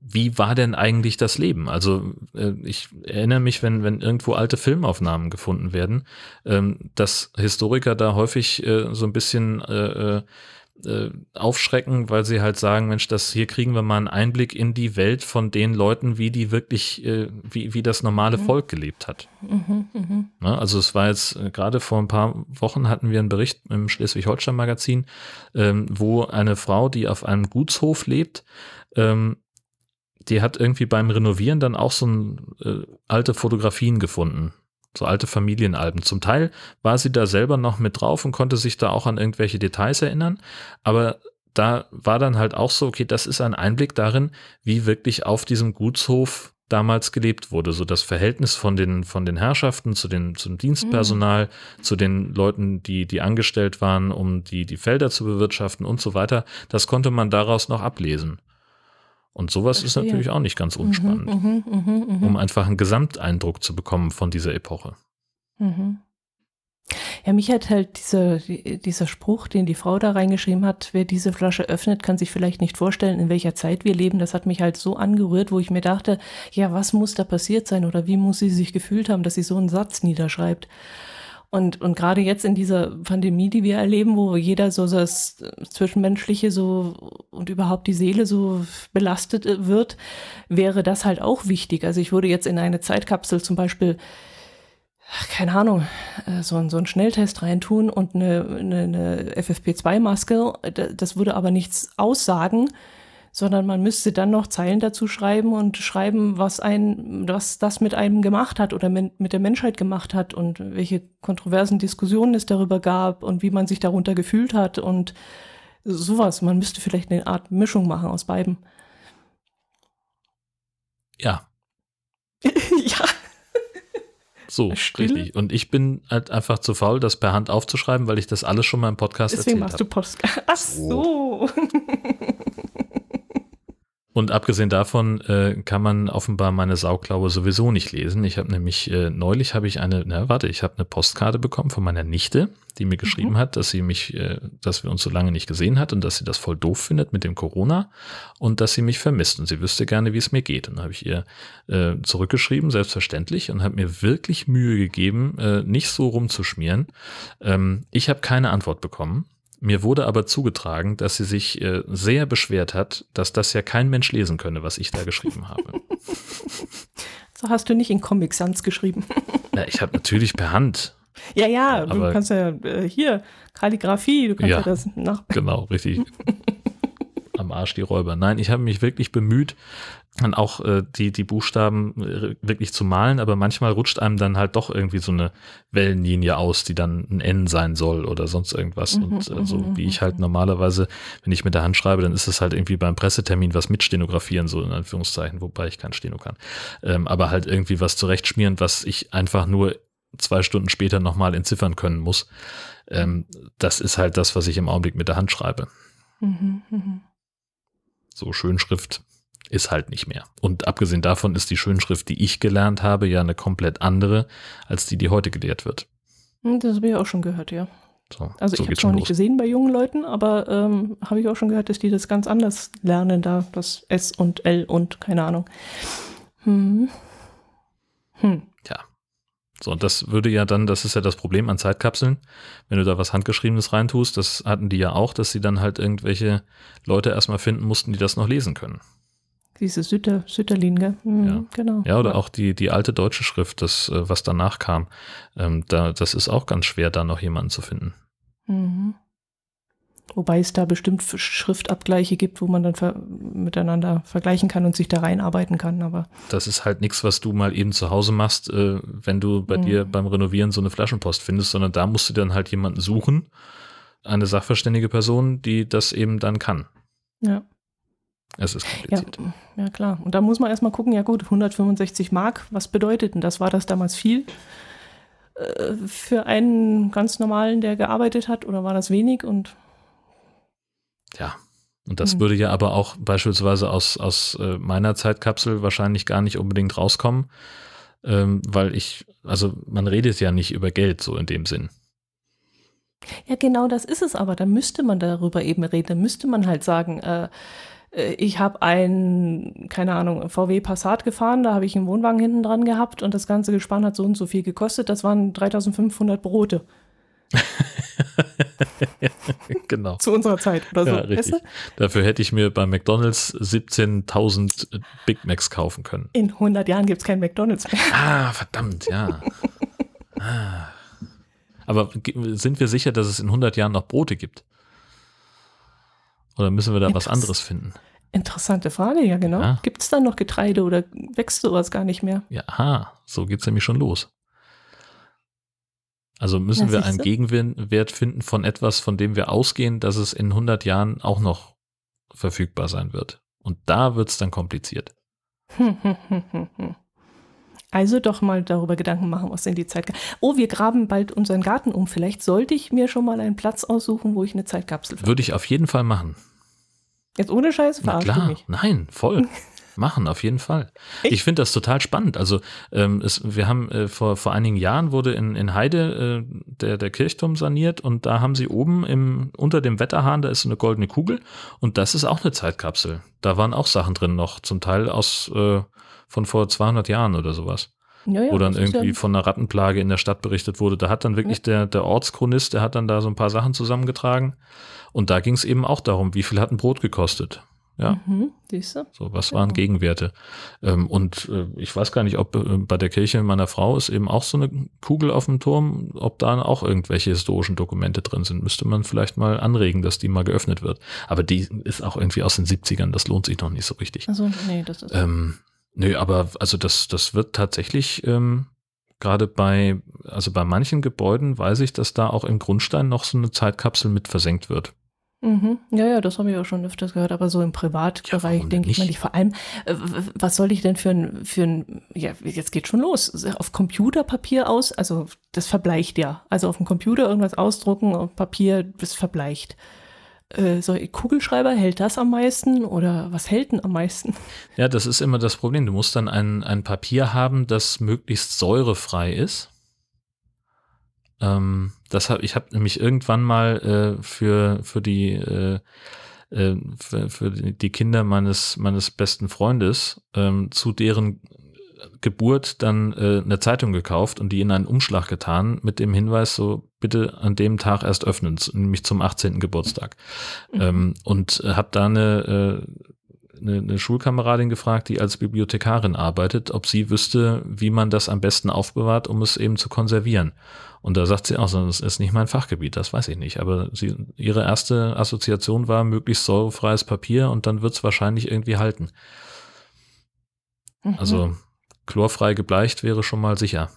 wie war denn eigentlich das Leben? Also äh, ich erinnere mich, wenn, wenn irgendwo alte Filmaufnahmen gefunden werden, ähm, dass Historiker da häufig äh, so ein bisschen äh, äh äh, aufschrecken, weil sie halt sagen, Mensch, das hier kriegen wir mal einen Einblick in die Welt von den Leuten, wie die wirklich, äh, wie, wie das normale mhm. Volk gelebt hat. Mhm, mh. Na, also es war jetzt gerade vor ein paar Wochen hatten wir einen Bericht im Schleswig-Holstein-Magazin, ähm, wo eine Frau, die auf einem Gutshof lebt, ähm, die hat irgendwie beim Renovieren dann auch so ein, äh, alte Fotografien gefunden so alte Familienalben. Zum Teil war sie da selber noch mit drauf und konnte sich da auch an irgendwelche Details erinnern, aber da war dann halt auch so, okay, das ist ein Einblick darin, wie wirklich auf diesem Gutshof damals gelebt wurde. So das Verhältnis von den, von den Herrschaften zu den, zum Dienstpersonal, mhm. zu den Leuten, die, die angestellt waren, um die, die Felder zu bewirtschaften und so weiter. Das konnte man daraus noch ablesen. Und sowas ist natürlich auch nicht ganz mhm, unspannend, mhm, mh, mh, um einfach einen Gesamteindruck zu bekommen von dieser Epoche. Mhm. Ja, mich hat halt dieser, dieser Spruch, den die Frau da reingeschrieben hat, wer diese Flasche öffnet, kann sich vielleicht nicht vorstellen, in welcher Zeit wir leben. Das hat mich halt so angerührt, wo ich mir dachte, ja, was muss da passiert sein oder wie muss sie sich gefühlt haben, dass sie so einen Satz niederschreibt. Und, und gerade jetzt in dieser Pandemie, die wir erleben, wo jeder so das Zwischenmenschliche so und überhaupt die Seele so belastet äh, wird, wäre das halt auch wichtig. Also ich würde jetzt in eine Zeitkapsel zum Beispiel, keine Ahnung, äh, so, so einen Schnelltest reintun und eine, eine, eine FFP2-Maske. Das würde aber nichts aussagen, sondern man müsste dann noch Zeilen dazu schreiben und schreiben, was ein, was das mit einem gemacht hat oder mit der Menschheit gemacht hat und welche kontroversen Diskussionen es darüber gab und wie man sich darunter gefühlt hat und sowas. Man müsste vielleicht eine Art Mischung machen aus beiden. Ja. [LAUGHS] ja. So, Stille? richtig. Und ich bin halt einfach zu faul, das per Hand aufzuschreiben, weil ich das alles schon mal im Podcast Deswegen erzählt habe. Deswegen machst du Podcast. [LAUGHS] Ach so. Und abgesehen davon äh, kann man offenbar meine Sauklaue sowieso nicht lesen. Ich habe nämlich äh, neulich habe ich eine, na warte, ich habe eine Postkarte bekommen von meiner Nichte, die mir geschrieben mhm. hat, dass sie mich, äh, dass wir uns so lange nicht gesehen hat und dass sie das voll doof findet mit dem Corona und dass sie mich vermisst und sie wüsste gerne, wie es mir geht. Und dann habe ich ihr äh, zurückgeschrieben, selbstverständlich, und habe mir wirklich Mühe gegeben, äh, nicht so rumzuschmieren. Ähm, ich habe keine Antwort bekommen. Mir wurde aber zugetragen, dass sie sich äh, sehr beschwert hat, dass das ja kein Mensch lesen könne, was ich da geschrieben habe. [LAUGHS] So hast du nicht in Comic Sans geschrieben. [LAUGHS] Ja, ich habe natürlich per Hand. Ja, ja, aber, du kannst ja äh, hier Kalligrafie, du kannst ja, ja das nach. Genau, richtig. [LAUGHS] Am Arsch die Räuber. Nein, ich habe mich wirklich bemüht, dann auch äh, die, die Buchstaben äh, wirklich zu malen, aber manchmal rutscht einem dann halt doch irgendwie so eine Wellenlinie aus, die dann ein N sein soll oder sonst irgendwas. Mhm, und äh, so mhm, wie ich halt mhm. normalerweise, wenn ich mit der Hand schreibe, dann ist es halt irgendwie beim Pressetermin was mit Stenografieren, so in Anführungszeichen, wobei ich kein Steno kann. Ähm, aber halt irgendwie was zurechtschmieren, was ich einfach nur zwei Stunden später nochmal entziffern können muss. Ähm, das ist halt das, was ich im Augenblick mit der Hand schreibe. Mhm, mh. So Schönschrift ist halt nicht mehr. Und abgesehen davon ist die Schönschrift, die ich gelernt habe, ja eine komplett andere als die, die heute gelehrt wird. Hm, das habe ich auch schon gehört, ja. So, also so ich habe es noch nicht gesehen bei jungen Leuten, aber ähm, habe ich auch schon gehört, dass die das ganz anders lernen, da das S und L und keine Ahnung. Hm. Hm. So, und das würde ja dann, das ist ja das Problem an Zeitkapseln, wenn du da was Handgeschriebenes reintust, das hatten die ja auch, dass sie dann halt irgendwelche Leute erstmal finden mussten, die das noch lesen können. Diese Sütter, Sütterlin, gell? Mhm, Ja. Genau. Ja, oder auch die, die alte deutsche Schrift, das, äh, was danach kam, ähm, da, das ist auch ganz schwer, da noch jemanden zu finden. Mhm. Wobei es da bestimmt Schriftabgleiche gibt, wo man dann ver miteinander vergleichen kann und sich da reinarbeiten kann. Aber Das ist halt nichts, was du mal eben zu Hause machst, äh, wenn du bei Mhm. dir beim Renovieren so eine Flaschenpost findest, sondern da musst du dann halt jemanden suchen, eine sachverständige Person, die das eben dann kann. ja. Es ist Ja, kompliziert. ja, klar. Und da muss man erstmal gucken, ja gut, 165 Mark, was bedeutet denn das? War das damals viel äh, für einen ganz normalen, der gearbeitet hat, oder war das wenig? Und Ja. Und das Mhm. würde ja aber auch beispielsweise aus, aus äh, meiner Zeitkapsel wahrscheinlich gar nicht unbedingt rauskommen, ähm, weil ich, also man redet ja nicht über Geld so in dem Sinn. ja, genau das ist es aber. Da müsste man darüber eben reden. Da müsste man halt sagen, äh, äh, ich habe ein, keine Ahnung, VW Passat gefahren, da habe ich einen Wohnwagen hinten dran gehabt und das ganze Gespann hat so und so viel gekostet. Das waren 3500 Brote [LAUGHS] genau. zu unserer Zeit oder so. Ja, weißt richtig. du? Dafür hätte ich mir bei McDonalds 17.000 Big Macs kaufen können. In 100 Jahren gibt es kein McDonalds mehr. Ah, verdammt, ja. [LAUGHS] ah. Aber sind wir sicher, dass es in 100 Jahren noch Brote gibt? Oder müssen wir da was Interess- anderes finden? Interessante Frage, ja genau. Ja. Gibt es da noch Getreide oder wächst sowas gar nicht mehr? Ja, aha, so geht's nämlich schon los. Also müssen Na, wir einen siehste. Gegenwert finden von etwas, von dem wir ausgehen, dass es in 100 Jahren auch noch verfügbar sein wird. Und da wird's dann kompliziert. [LAUGHS] Also doch mal darüber Gedanken machen, was in die Zeit. Oh, wir graben bald unseren Garten um. Vielleicht sollte ich mir schon mal einen Platz aussuchen, wo ich eine Zeitkapsel. Würde ich auf jeden Fall machen. Jetzt ohne Scheiß Na verarscht du klar, nein, voll. [LAUGHS] Machen, auf jeden Fall. Echt? Ich finde das total spannend. Also ähm, es, wir haben äh, vor, vor einigen Jahren wurde in, in Heide äh, der, der Kirchturm saniert und da haben sie oben im, unter dem Wetterhahn, da ist eine goldene Kugel und das ist auch eine Zeitkapsel. Da waren auch Sachen drin noch, zum Teil aus äh, von vor 200 Jahren oder sowas. Ja, ja, wo dann irgendwie ja, von einer Rattenplage in der Stadt berichtet wurde. Da hat dann wirklich der, der Ortschronist, der hat dann da so ein paar Sachen zusammengetragen. Und da ging es eben auch darum, wie viel hat ein Brot gekostet. Ja, Mhm, so, was Ja. waren Gegenwerte? Ähm, und äh, ich weiß gar nicht, ob äh, bei der Kirche meiner Frau ist eben auch so eine Kugel auf dem Turm, ob da auch irgendwelche historischen Dokumente drin sind. Müsste man vielleicht mal anregen, dass die mal geöffnet wird. Aber die ist auch irgendwie aus den 70ern, das lohnt sich noch nicht so richtig. Also, nee, das ist. Ähm, nö, aber also das, das wird tatsächlich ähm, gerade bei, also bei manchen Gebäuden weiß ich, dass da auch im Grundstein noch so eine Zeitkapsel mit versenkt wird. Mhm. Ja, ja, das habe ich auch schon öfters gehört, aber so im Privatbereich denn denke ich mal nicht? Vor allem, äh, was soll ich denn für ein, für ein, ja, jetzt geht schon los, auf Computerpapier aus, also das verbleicht ja. Also auf dem Computer irgendwas ausdrucken, auf Papier, das verbleicht. Äh, so, Kugelschreiber, hält das am meisten oder was hält denn am meisten? Ja, das ist immer das Problem. Du musst dann ein, ein Papier haben, das möglichst säurefrei ist. Ähm, das hab, ich habe nämlich irgendwann mal äh, für, für die äh, äh, für, für die Kinder meines, meines besten Freundes ähm, zu deren Geburt dann äh, eine Zeitung gekauft und die in einen Umschlag getan mit dem Hinweis, so bitte an dem Tag erst öffnen, nämlich zum 18. Geburtstag. Mhm. Ähm, und habe da eine, äh, eine, eine Schulkameradin gefragt, die als Bibliothekarin arbeitet, ob sie wüsste, wie man das am besten aufbewahrt, um es eben zu konservieren. Und da sagt sie auch, so, das ist nicht mein Fachgebiet, das weiß ich nicht. Aber sie, ihre erste Assoziation war möglichst säurefreies Papier und dann wird es wahrscheinlich irgendwie halten. Mhm. Also chlorfrei gebleicht wäre schon mal sicher.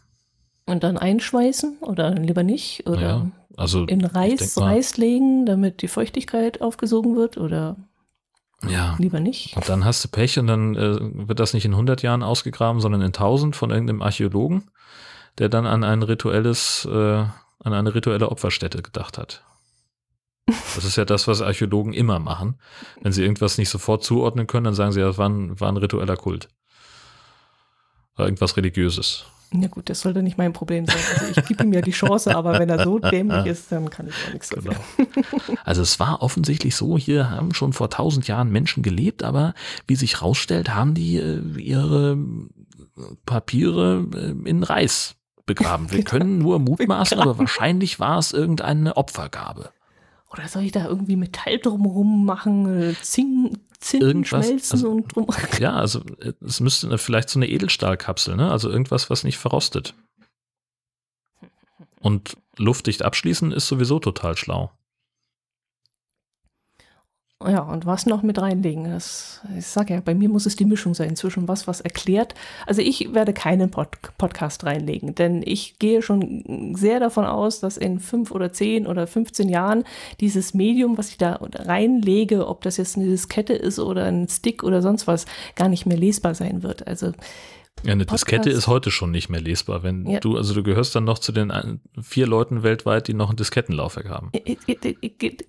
Und dann einschweißen oder lieber nicht? Oder Naja, also in Reis, mal- Reis legen, damit die Feuchtigkeit aufgesogen wird oder ja. lieber nicht? Und dann hast du Pech und dann äh, wird das nicht in 100 Jahren ausgegraben, sondern in 1000 von irgendeinem Archäologen, der dann an ein rituelles, äh, an eine rituelle Opferstätte gedacht hat. Das ist ja das, was Archäologen immer machen. Wenn sie irgendwas nicht sofort zuordnen können, dann sagen sie, das war ein, war ein ritueller Kult. Oder irgendwas Religiöses. Ja gut, das sollte nicht mein Problem sein. Also ich gebe ihm ja die Chance, aber wenn er so dämlich ist, dann kann ich auch nichts dafür. Genau. Also es war offensichtlich so, hier haben schon vor tausend Jahren Menschen gelebt, aber wie sich rausstellt, haben die äh, ihre Papiere äh, in Reis begraben. Wir [LAUGHS] können nur mutmaßen, aber wahrscheinlich war es irgendeine Opfergabe. Oder soll ich da irgendwie Metall drumherum machen, äh, Zinn, Zinn Irgendwas, schmelzen also- und drum. [LAUGHS] Ja, also äh, es müsste vielleicht so eine Edelstahlkapsel, ne? Also irgendwas, was nicht verrostet. Und luftdicht abschließen ist sowieso total schlau. Ja, und was noch mit reinlegen? Das, ich sage ja, bei mir muss es die Mischung sein zwischen was, was erklärt. Also ich werde keinen Pod Podcast reinlegen, denn ich gehe schon sehr davon aus, dass in fünf oder zehn oder 15 Jahren dieses Medium, was ich da reinlege, ob das jetzt eine Diskette ist oder ein Stick oder sonst was, gar nicht mehr lesbar sein wird. Also Ja, eine Podcast- Diskette ist heute schon nicht mehr lesbar. Wenn Ja. du, also du gehörst dann noch zu den vier Leuten weltweit, die noch ein Diskettenlaufwerk haben.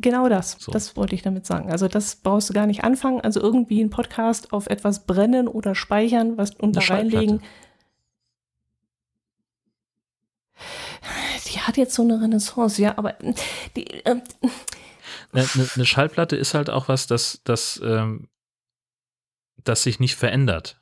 Genau das. So. Das wollte ich damit sagen. Also das brauchst du gar nicht anfangen. Also irgendwie einen Podcast auf etwas brennen oder speichern, was und da reinlegen. Die hat jetzt so eine Renaissance, ja, aber die, ähm, Eine, eine, eine Schallplatte ist halt auch was, das, das, ähm, das sich nicht verändert.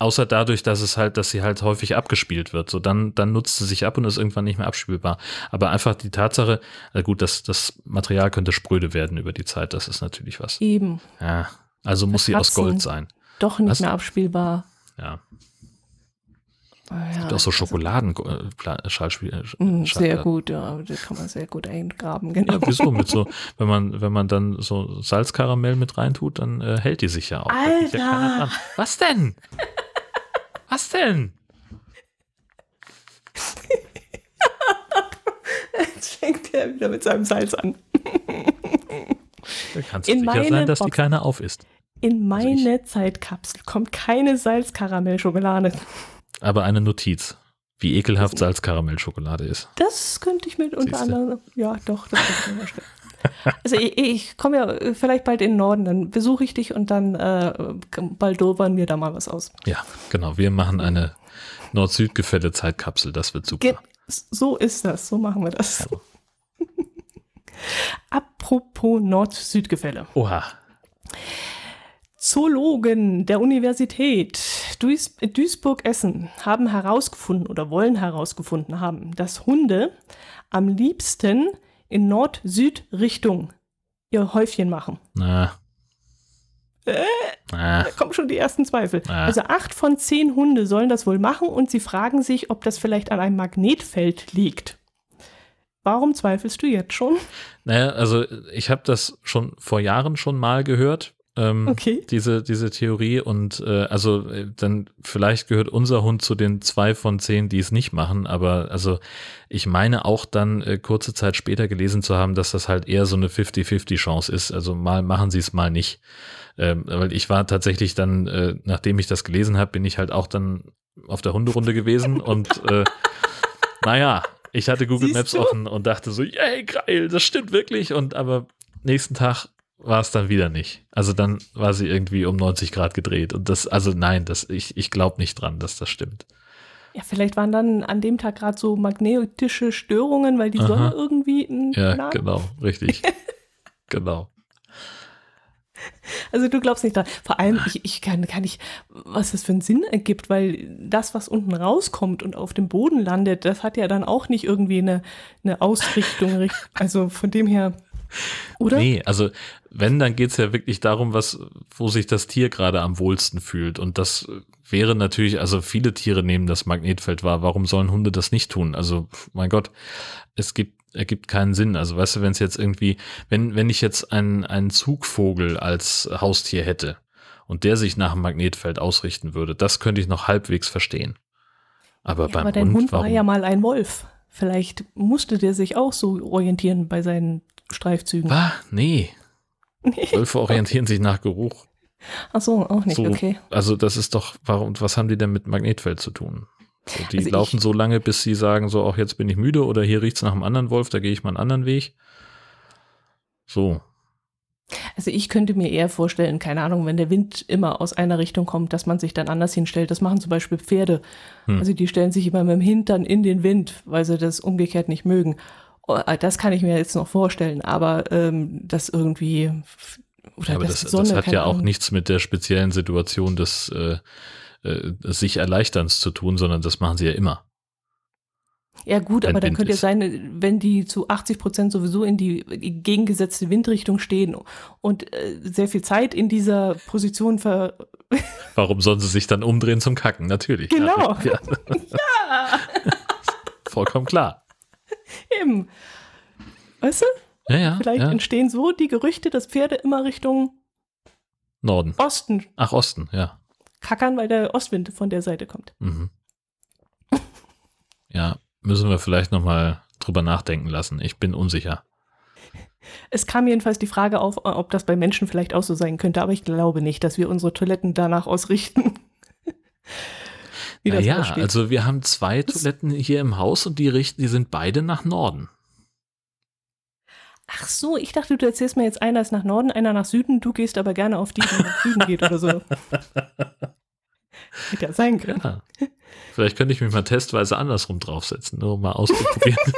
Außer dadurch, dass es halt, dass sie halt häufig abgespielt wird. So, dann, dann nutzt sie sich ab und ist irgendwann nicht mehr abspielbar. Aber einfach die Tatsache, äh gut, das, das Material könnte spröde werden über die Zeit, das ist natürlich was. eben Ja, also muss sie aus. Gold sein. doch nicht Was? mehr abspielbar. Ja. Ah, ja, Gibt auch so also, Schokoladen äh, Schallspiel. äh, mh, Sehr gut, ja, da kann man sehr gut eingraben, genau. Ja, wieso? Mit so, [LAUGHS] wenn man, wenn man dann so Salzkaramell mit reintut, dann äh, hält die sich ja auch. Ja Alter! dran. Was denn? [LAUGHS] Was denn? [LAUGHS] Jetzt fängt er wieder mit seinem Salz an. Da kannst du In sicher sein, dass die Box. keiner auf ist. In Also meine Zeitkapsel kommt keine Salzkaramellschokolade. Aber eine Notiz, wie ekelhaft Salzkaramellschokolade ist. Das könnte ich mir unter anderem, ja doch, das könnte ich mir vorstellen. Also ich, ich komme ja äh, vielleicht bald in den Norden, dann besuche ich dich und dann äh, baldobern wir da mal was aus. Ja, genau. Wir machen eine Nord-Süd-Gefälle-Zeitkapsel. Das wird super. Ge so ist das, so machen wir das. Ja. [LAUGHS] Apropos Nord-Süd-Gefälle. Oha. Zoologen der Universität Duis Duisburg-Essen haben herausgefunden oder wollen herausgefunden haben, dass Hunde am liebsten in Nord-Süd-Richtung ihr Häufchen machen. Na. Na. Da kommen schon die ersten Zweifel. Ah. Also acht von zehn Hunde sollen das wohl machen und sie fragen sich, ob das vielleicht an einem Magnetfeld liegt. Warum zweifelst du jetzt schon? Naja, also ich habe das schon vor Jahren schon mal gehört. Ähm, Okay. Diese, diese Theorie und äh, also äh, dann vielleicht gehört unser Hund zu den zwei von zehn, die es nicht machen, aber also ich meine auch dann äh, kurze Zeit später gelesen zu haben, dass das halt eher so eine 50-50 Chance ist. Also mal machen sie es, mal nicht. Ähm, weil ich war tatsächlich dann, äh, nachdem ich das gelesen habe, bin ich halt auch dann auf der Hunderunde gewesen [LAUGHS] und äh, naja, ich hatte Google Siehst Maps du? offen und dachte so, yay, geil, das stimmt wirklich. Und aber nächsten Tag war es dann wieder nicht. Also dann war sie irgendwie um 90 Grad gedreht. Und das, also nein, das, ich, ich glaube nicht dran, dass das stimmt. Ja, vielleicht waren dann an dem Tag gerade so magnetische Störungen, weil die Aha. Sonne irgendwie. Ja, na, genau, richtig. [LAUGHS] genau. Also du glaubst nicht dran. Vor allem, ich, ich kann, kann nicht, was das für einen Sinn ergibt, weil das, was unten rauskommt und auf dem Boden landet, das hat ja dann auch nicht irgendwie eine, eine Ausrichtung. richt- Also von dem her, oder? Nee, also wenn, dann geht's ja wirklich darum, was, wo sich das Tier gerade am wohlsten fühlt. Und das wäre natürlich, also viele Tiere nehmen das Magnetfeld wahr. Warum sollen Hunde das nicht tun? Also, mein Gott, es gibt, ergibt keinen Sinn. Also, weißt du, wenn es jetzt irgendwie, wenn, wenn ich jetzt einen, einen Zugvogel als Haustier hätte und der sich nach dem Magnetfeld ausrichten würde, das könnte ich noch halbwegs verstehen. Aber Ja, beim aber dein Hund, Hund warum? war ja mal ein Wolf. Vielleicht musste der sich auch so orientieren bei seinen Streifzügen. Ah, nee. [LAUGHS] Nee. Wölfe orientieren sich nach Geruch. Ach so, auch nicht, So, okay. Also das ist doch, warum, was haben die denn mit Magnetfeld zu tun? So, die Also ich- laufen so lange, bis sie sagen, so, auch jetzt bin ich müde oder hier riecht's nach einem anderen Wolf, da gehe ich mal einen anderen Weg. So, Also ich könnte mir eher vorstellen, keine Ahnung, wenn der Wind immer aus einer Richtung kommt, dass man sich dann anders hinstellt. Das machen zum Beispiel Pferde. Hm. Also die stellen sich immer mit dem Hintern in den Wind, weil sie das umgekehrt nicht mögen. Oh, Das kann ich mir jetzt noch vorstellen, aber ähm, das irgendwie oder aber das, die Sonne, das hat ja auch Ahnung. nichts mit der speziellen Situation des, äh, äh, sich Erleichterns zu tun, sondern das machen sie ja immer. Ja gut, aber dann Wind könnte es ist. sein, wenn die zu 80 Prozent sowieso in die gegengesetzte Windrichtung stehen und äh, sehr viel Zeit in dieser Position ver... [LAUGHS] Warum sollen sie sich dann umdrehen zum Kacken? Natürlich. Genau. Ja, [LAUGHS] Ja, [LAUGHS] vollkommen klar. [LAUGHS] eben. Weißt du, Ja, ja. vielleicht ja. entstehen so die Gerüchte, dass Pferde immer Richtung Norden. Osten Ach, Osten, ja. kackern, weil der Ostwind von der Seite kommt. Mhm. Ja, müssen wir vielleicht nochmal drüber nachdenken lassen. Ich bin unsicher. Es kam jedenfalls die Frage auf, ob das bei Menschen vielleicht auch so sein könnte, aber ich glaube nicht, dass wir unsere Toiletten danach ausrichten. [LAUGHS] Wie das Naja, aussteht. also wir haben zwei Toiletten hier im Haus und die richten, die sind beide nach Norden. Ach so, ich dachte, du erzählst mir jetzt, einer ist nach Norden, einer nach Süden, du gehst aber gerne auf die, die nach Süden geht oder so. [LAUGHS] Hätte ja sein können. Ja. Vielleicht könnte ich mich mal testweise andersrum draufsetzen, nur um mal auszuprobieren. [LAUGHS]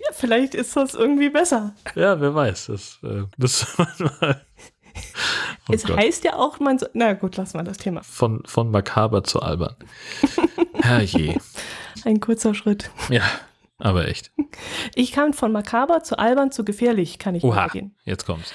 Ja, vielleicht ist das irgendwie besser. ja, wer weiß. Das äh, müsste [LAUGHS] man mal. Oh es Gott. heißt ja auch, man so, na gut, lassen wir das Thema. Von, von makaber zu albern. [LAUGHS] Herrje. Ein kurzer Schritt. Ja, aber echt. Ich kann von makaber zu albern zu gefährlich, kann ich Oha, übergehen. jetzt kommt's.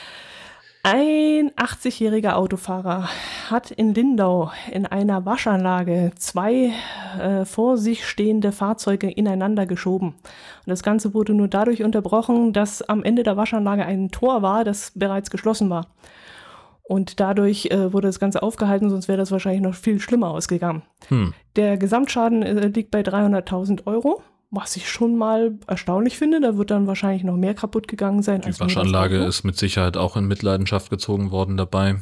Ein 80-jähriger Autofahrer hat in Lindau in einer Waschanlage zwei äh, vor sich stehende Fahrzeuge ineinander geschoben. Und das Ganze wurde nur dadurch unterbrochen, dass am Ende der Waschanlage ein Tor war, das bereits geschlossen war. Und dadurch äh, wurde das Ganze aufgehalten, sonst wäre das wahrscheinlich noch viel schlimmer ausgegangen. Hm. Der Gesamtschaden äh, liegt bei 300.000 Euro, was ich schon mal erstaunlich finde. Da wird dann wahrscheinlich noch mehr kaputt gegangen sein. Die Waschanlage ist mit Sicherheit auch in Mitleidenschaft gezogen worden dabei.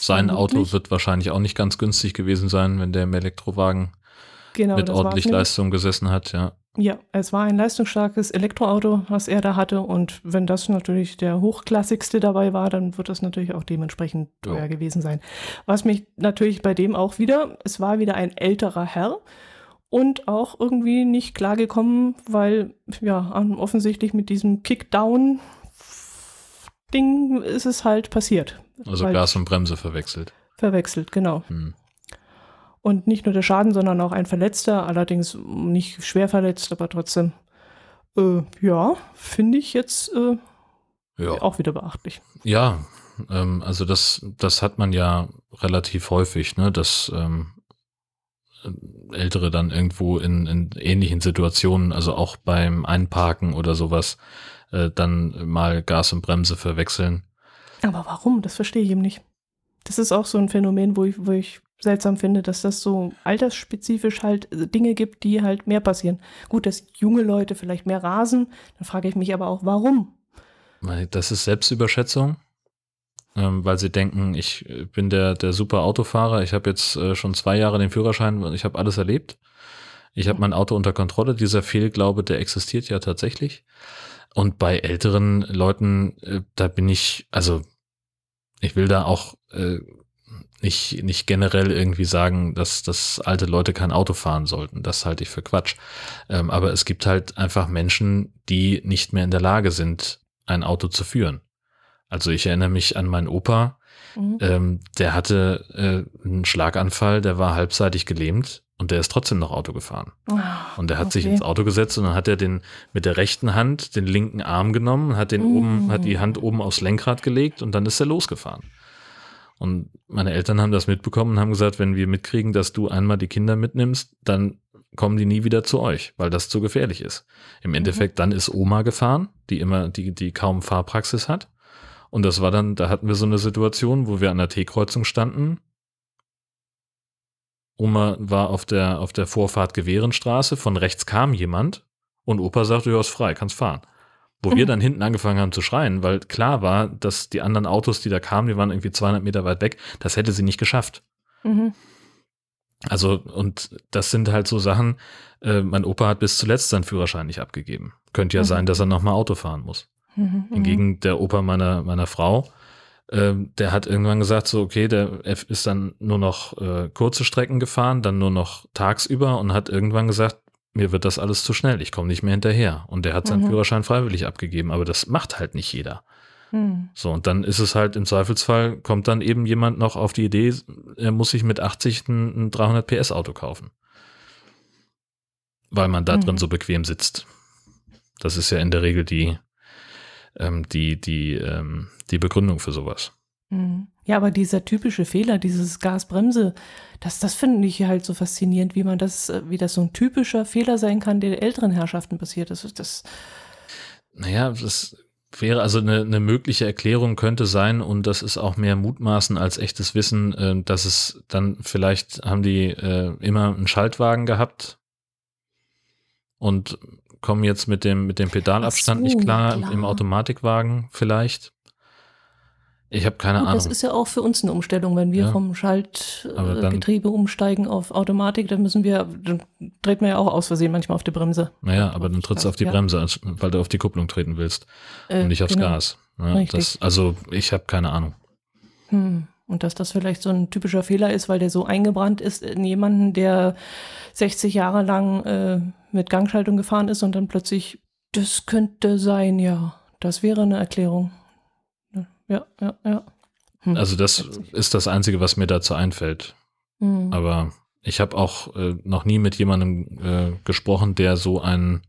Sein. Auto wird wahrscheinlich auch nicht ganz günstig gewesen sein, wenn der im Elektrowagen genau, mit ordentlich. Leistung gesessen hat, ja. Ja, es war ein leistungsstarkes Elektroauto, was er da hatte. Und wenn das natürlich der hochklassigste dabei war, dann wird das natürlich auch dementsprechend teuer Ja. gewesen sein. Was mich natürlich bei dem auch wieder, es war wieder ein älterer Herr und auch irgendwie nicht klargekommen, weil ja, offensichtlich mit diesem Kickdown-Ding ist es halt passiert. Also Gas und Bremse verwechselt. Verwechselt, genau. Hm. Und nicht nur der Schaden, sondern auch ein Verletzter, allerdings nicht schwer verletzt, aber trotzdem. Äh, ja, finde ich jetzt äh, Ja. auch wieder beachtlich. Ja, ähm, also das, das hat man ja relativ häufig, ne, dass ähm, Ältere dann irgendwo in, in ähnlichen Situationen, also auch beim Einparken oder sowas, äh, dann mal Gas und Bremse verwechseln. Aber warum? Das verstehe ich eben nicht. Das ist auch so ein Phänomen, wo ich, wo ich seltsam finde, dass das so altersspezifisch halt äh, Dinge gibt, die halt mehr passieren. Gut, dass junge Leute vielleicht mehr rasen, dann frage ich mich aber auch, warum? Das ist Selbstüberschätzung, ähm, weil sie denken, ich äh, bin der, der super Autofahrer, ich habe jetzt äh, schon zwei Jahre den Führerschein und ich habe alles erlebt. Ich habe mein Auto unter Kontrolle. Dieser Fehlglaube, der existiert ja tatsächlich. Und bei älteren Leuten, da bin ich, also ich will da auch äh, nicht, nicht generell irgendwie sagen, dass, dass alte Leute kein Auto fahren sollten. Das halte ich für Quatsch. Ähm, aber es gibt halt einfach Menschen, die nicht mehr in der Lage sind, ein Auto zu führen. Also ich erinnere mich an meinen Opa, Mhm. ähm, der hatte äh, einen Schlaganfall, der war halbseitig gelähmt und der ist trotzdem noch Auto gefahren. Ah, Und der hat sich okay. ins Auto gesetzt und dann hat er den mit der rechten Hand den linken Arm genommen, hat den Mm. oben, hat die Hand oben aufs Lenkrad gelegt und dann ist er losgefahren. Und meine Eltern haben das mitbekommen und haben gesagt, wenn wir mitkriegen, dass du einmal die Kinder mitnimmst, dann kommen die nie wieder zu euch, weil das zu gefährlich ist. Im Endeffekt, dann ist Oma gefahren, die immer, die, die kaum Fahrpraxis hat. Und das war dann, da hatten wir so eine Situation, wo wir an der T-Kreuzung standen. Oma war auf der, auf der Vorfahrt Gewehrenstraße, von rechts kam jemand und Opa sagte, ja, ist frei, kannst fahren. Wo wir [LAUGHS] dann hinten angefangen haben zu schreien, weil klar war, dass die anderen Autos, die da kamen, die waren irgendwie 200 Meter weit weg, das hätte sie nicht geschafft. Mhm. Also, und das sind halt so Sachen, äh, mein Opa hat bis zuletzt seinen Führerschein nicht abgegeben. Könnte ja Mhm. sein, dass er nochmal Auto fahren muss. Mhm. Hingegen der Opa meiner, meiner Frau, ähm, der hat irgendwann gesagt, so, okay, der F ist dann nur noch äh, kurze Strecken gefahren, dann nur noch tagsüber und hat irgendwann gesagt, mir wird das alles zu schnell, ich komme nicht mehr hinterher. Und der hat seinen Mhm. Führerschein freiwillig abgegeben, aber das macht halt nicht jeder. Hm. So, und dann ist es halt im Zweifelsfall, kommt dann eben jemand noch auf die Idee, er muss sich mit 80 ein, ein 300 PS Auto kaufen. Weil man da hm. drin so bequem sitzt. Das ist ja in der Regel die, ähm, die, die, ähm, die Begründung für sowas. Hm. Ja, aber dieser typische Fehler, dieses Gasbremse, das, das finde ich halt so faszinierend, wie man das, wie das so ein typischer Fehler sein kann, der älteren Herrschaften passiert. Das, das naja, das wäre also eine, eine mögliche Erklärung könnte sein, und das ist auch mehr Mutmaßen als echtes Wissen, äh, dass es dann vielleicht haben die äh, immer einen Schaltwagen gehabt und kommen jetzt mit dem, mit dem Pedalabstand so, nicht klar, klar, im Automatikwagen vielleicht. Ich habe keine Gut, Ahnung. Das ist ja auch für uns eine Umstellung, wenn wir ja. vom Schaltgetriebe umsteigen auf Automatik, dann müssen wir, dann dreht man ja auch aus Versehen manchmal auf die Bremse. Naja, aber dann trittst du auf die ja. Bremse, weil du auf die Kupplung treten willst äh, und nicht aufs genau. Gas. Ja, das, also ich habe keine Ahnung. Hm. Und dass das vielleicht so ein typischer Fehler ist, weil der so eingebrannt ist in jemanden, der 60 Jahre lang äh, mit Gangschaltung gefahren ist und dann plötzlich, das könnte sein, ja. Das wäre eine Erklärung. Ja, ja, ja. Hm. Also das ist das Einzige, was mir dazu einfällt. Hm. Aber ich habe auch äh, noch nie mit jemandem äh, gesprochen, der so einen,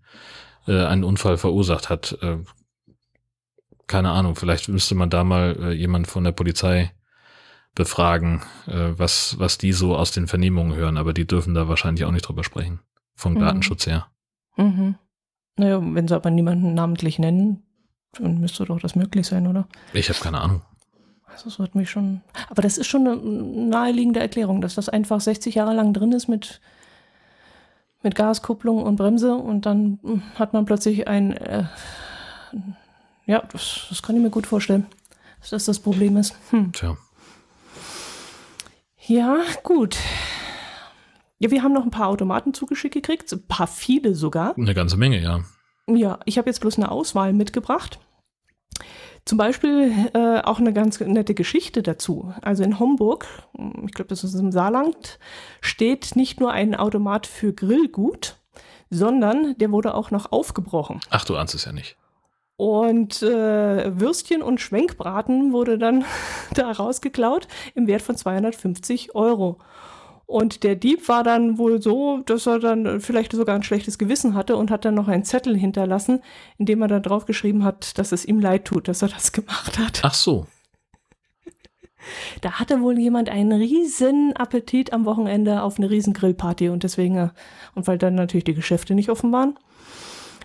äh, einen Unfall verursacht hat. Äh, keine Ahnung, vielleicht müsste man da mal äh, jemand von der Polizei befragen, äh, was, was die so aus den Vernehmungen hören, aber die dürfen da wahrscheinlich auch nicht drüber sprechen. Vom mhm. Datenschutz her. Mhm. Naja, wenn sie aber niemanden namentlich nennen, dann müsste doch das möglich sein, oder? Ich habe keine Ahnung. Also es wird mich schon. Aber das ist schon eine naheliegende Erklärung, dass das einfach 60 Jahre lang drin ist mit, mit Gaskupplung und Bremse und dann hm, hat man plötzlich ein. Äh, ja, das, das kann ich mir gut vorstellen, dass das das Problem ist. Hm. Tja. Ja, gut. Ja, wir haben noch ein paar Automaten zugeschickt gekriegt, ein paar viele sogar. Eine ganze Menge, ja. Ja, ich habe jetzt bloß eine Auswahl mitgebracht. Zum Beispiel äh, auch eine ganz nette Geschichte dazu. Also in Homburg, ich glaube, das ist im Saarland, steht nicht nur ein Automat für Grillgut, sondern der wurde auch noch aufgebrochen. Ach, du ahnst es ja nicht. Und äh, Würstchen und Schwenkbraten wurde dann [LAUGHS] da rausgeklaut im Wert von 250 Euro. Und der Dieb war dann wohl so, dass er dann vielleicht sogar ein schlechtes Gewissen hatte und hat dann noch einen Zettel hinterlassen, in dem er dann draufgeschrieben hat, dass es ihm leid tut, dass er das gemacht hat. Ach so. Da hatte wohl jemand einen riesen Appetit am Wochenende auf eine riesen Grillparty und deswegen, äh, und weil dann natürlich die Geschäfte nicht offen waren,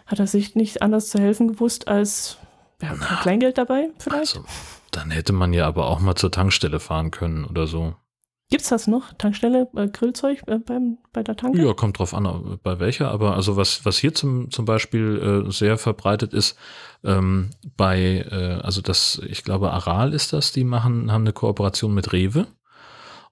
hat er sich nicht anders zu helfen gewusst als ja, Kleingeld dabei vielleicht. Also, dann hätte man ja aber auch mal zur Tankstelle fahren können oder so. Gibt's das noch? Tankstelle, äh, Grillzeug äh, beim, bei der Tanke? Ja, kommt drauf an, bei welcher. Aber also was, was hier zum, zum Beispiel äh, sehr verbreitet ist, ähm, bei, äh, also das, ich glaube, Aral ist das, die machen, haben eine Kooperation mit Rewe.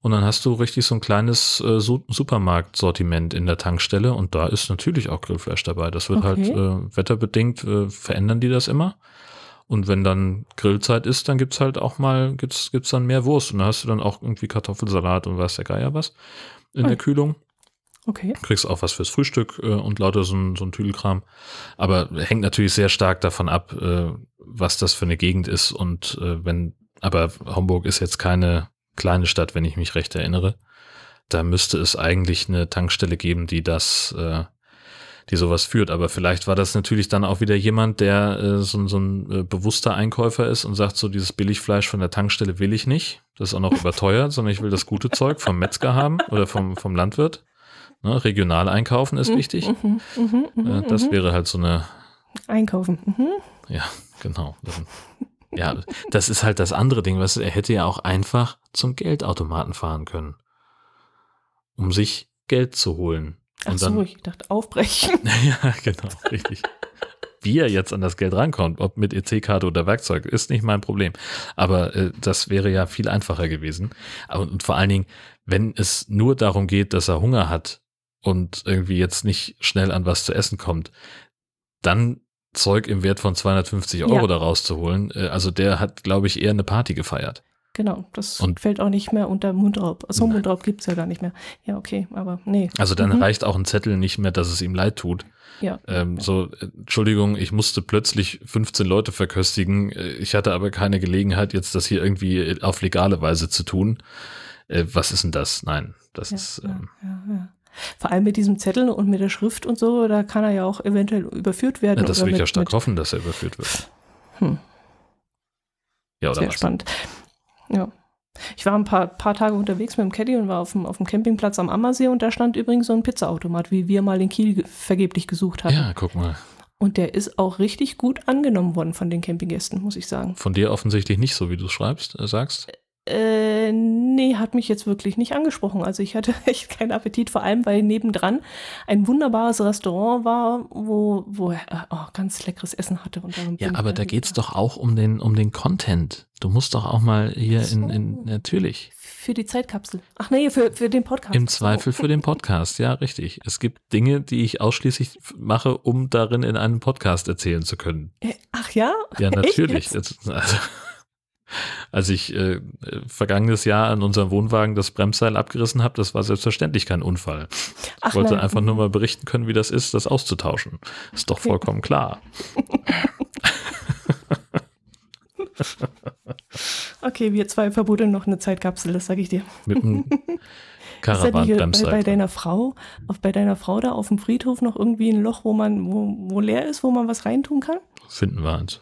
Und dann hast du richtig so ein kleines äh, Supermarktsortiment in der Tankstelle und da ist natürlich auch Grillfleisch dabei. Das wird halt, okay. halt äh, wetterbedingt, äh, verändern die das immer. Und wenn dann Grillzeit ist, dann gibt's halt auch mal, gibt's, gibt's dann mehr Wurst. Und dann hast du dann auch irgendwie Kartoffelsalat und weiß der Geier was in oh. der Kühlung. Okay. Kriegst auch was fürs Frühstück äh, und lauter so ein, so ein Tüdelkram. Aber hängt natürlich sehr stark davon ab, äh, was das für eine Gegend ist. Und äh, wenn, aber Homburg ist jetzt keine kleine Stadt, wenn ich mich recht erinnere. Da müsste es eigentlich eine Tankstelle geben, die das äh, die sowas führt. Aber vielleicht war das natürlich dann auch wieder jemand, der äh, so, so ein äh, bewusster Einkäufer ist und sagt, so dieses Billigfleisch von der Tankstelle will ich nicht. Das ist auch noch [LAUGHS] überteuert, sondern ich will das gute Zeug vom Metzger haben oder vom, vom Landwirt. Ne, regional einkaufen ist mhm, wichtig. Mhm, mh, äh, das mhm. wäre halt so eine. Einkaufen. Mhm. Ja, genau. Ja, das ist halt das andere Ding, was er hätte ja auch einfach zum Geldautomaten fahren können, um sich Geld zu holen. Ach so, dann, ich dachte aufbrechen. [LAUGHS] ja, genau, richtig. Wie er jetzt an das Geld rankommt, ob mit EC-Karte oder Werkzeug, ist nicht mein Problem. Aber äh, das wäre ja viel einfacher gewesen. Und vor allen Dingen, wenn es nur darum geht, dass er Hunger hat und irgendwie jetzt nicht schnell an was zu essen kommt, dann Zeug im Wert von 250 Euro ja. da rauszuholen. Äh, also der hat, glaube ich, eher eine Party gefeiert. Genau. Das Und- fällt auch nicht mehr unter Mundraub. So Nein. Mundraub gibt es ja gar nicht mehr. Ja, okay, aber nee. Also dann Mhm. reicht auch ein Zettel nicht mehr, dass es ihm leid tut. Ja. Ähm, so, äh, Entschuldigung, ich musste plötzlich 15 Leute verköstigen. Äh, Ich hatte aber keine Gelegenheit, jetzt das hier irgendwie äh, auf legale Weise zu tun. Äh, was ist denn das? Nein, das Ja, ist. ja, Ähm, ja, ja. Vor allem mit diesem Zettel und mit der Schrift und so, da kann er ja auch eventuell überführt werden. na, das will ich mit, ja stark hoffen, dass er überführt wird. Hm. Ja, oder Sehr was? spannend. Ja. Ich war ein paar, paar Tage unterwegs mit dem Caddy und war auf dem, auf dem Campingplatz am Ammersee und da stand übrigens so ein Pizzaautomat, wie wir mal in Kiel ge- vergeblich gesucht hatten. Ja, guck mal. Und der ist auch richtig gut angenommen worden von den Campinggästen, muss ich sagen. Von dir offensichtlich nicht so, wie du es schreibst, äh, sagst. Äh, nee, hat mich jetzt wirklich nicht angesprochen. Also ich hatte [LAUGHS] echt keinen Appetit, vor allem weil nebendran ein wunderbares Restaurant war, wo, wo er oh, ganz leckeres Essen hatte. Ja, aber ich da dann- geht's doch auch um den, um den Content. Du musst doch auch mal hier Ach in, so. in, natürlich. Für die Zeitkapsel. Ach nee, für, für den Podcast. Im So. Zweifel für den Podcast, ja, richtig. Es gibt Dinge, die ich ausschließlich mache, um darin in einem Podcast erzählen zu können. Äh, Ach ja? Ja, [LAUGHS] natürlich. Also, als ich äh, vergangenes Jahr an unserem Wohnwagen das Bremsseil abgerissen habe, das war selbstverständlich kein Unfall. Ich Ach wollte nein. einfach nur mal berichten können, wie das ist, das auszutauschen. Ist doch vollkommen klar. Okay, wir zwei verbuddeln noch eine Zeitkapsel, das sage ich dir. Mit einem nicht [LAUGHS] bei, bei deiner Frau, auf, bei deiner Frau da auf dem Friedhof noch irgendwie ein Loch, wo man, wo, wo leer ist, wo man was reintun kann? Finden wir eins.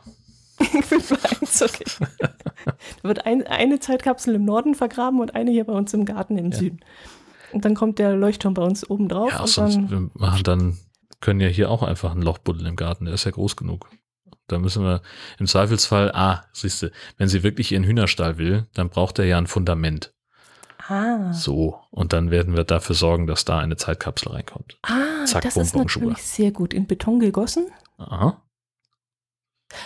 [LAUGHS] Da wird ein, eine Zeitkapsel im Norden vergraben und eine hier bei uns im Garten im Ja. Süden. Und dann kommt der Leuchtturm bei uns oben drauf Ja, und sonst dann. wir machen dann, können ja hier auch einfach ein Loch buddeln im Garten, der ist ja groß genug. Da müssen wir im Zweifelsfall, ah, siehst du, wenn sie wirklich ihren Hühnerstall will, dann braucht er ja ein Fundament. Ah, So, und dann werden wir dafür sorgen, dass da eine Zeitkapsel reinkommt. ah Zack, das bum, ist bum, Schuhe. natürlich sehr gut. In Beton gegossen. Aha.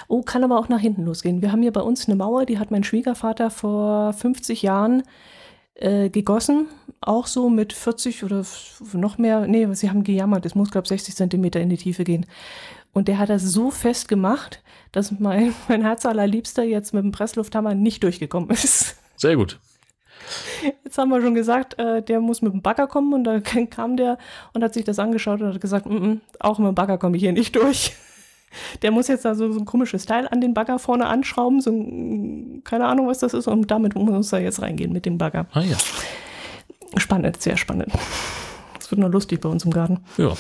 Oh, kann aber auch nach hinten losgehen. Wir haben hier bei uns eine Mauer, die hat mein Schwiegervater vor 50 Jahren äh, gegossen. Auch so mit 40 oder noch mehr. Nee, sie haben gejammert. Es muss, glaube ich, 60 Zentimeter in die Tiefe gehen. Und der hat das so fest gemacht, dass mein, [LAUGHS] mein Herz allerliebster jetzt mit dem Presslufthammer nicht durchgekommen ist. Sehr gut. Jetzt haben wir schon gesagt, äh, der muss mit dem Bagger kommen und da [LAUGHS] kam der und hat sich das angeschaut und hat gesagt, mm -mm, auch mit dem Bagger komme ich hier nicht durch. Der muss jetzt da so, so ein komisches Teil an den Bagger vorne anschrauben, so ein, keine Ahnung, was das ist, und damit muss er jetzt reingehen mit dem Bagger. Ah ja. Spannend, sehr spannend. Das wird nur lustig bei uns im Garten. Ja.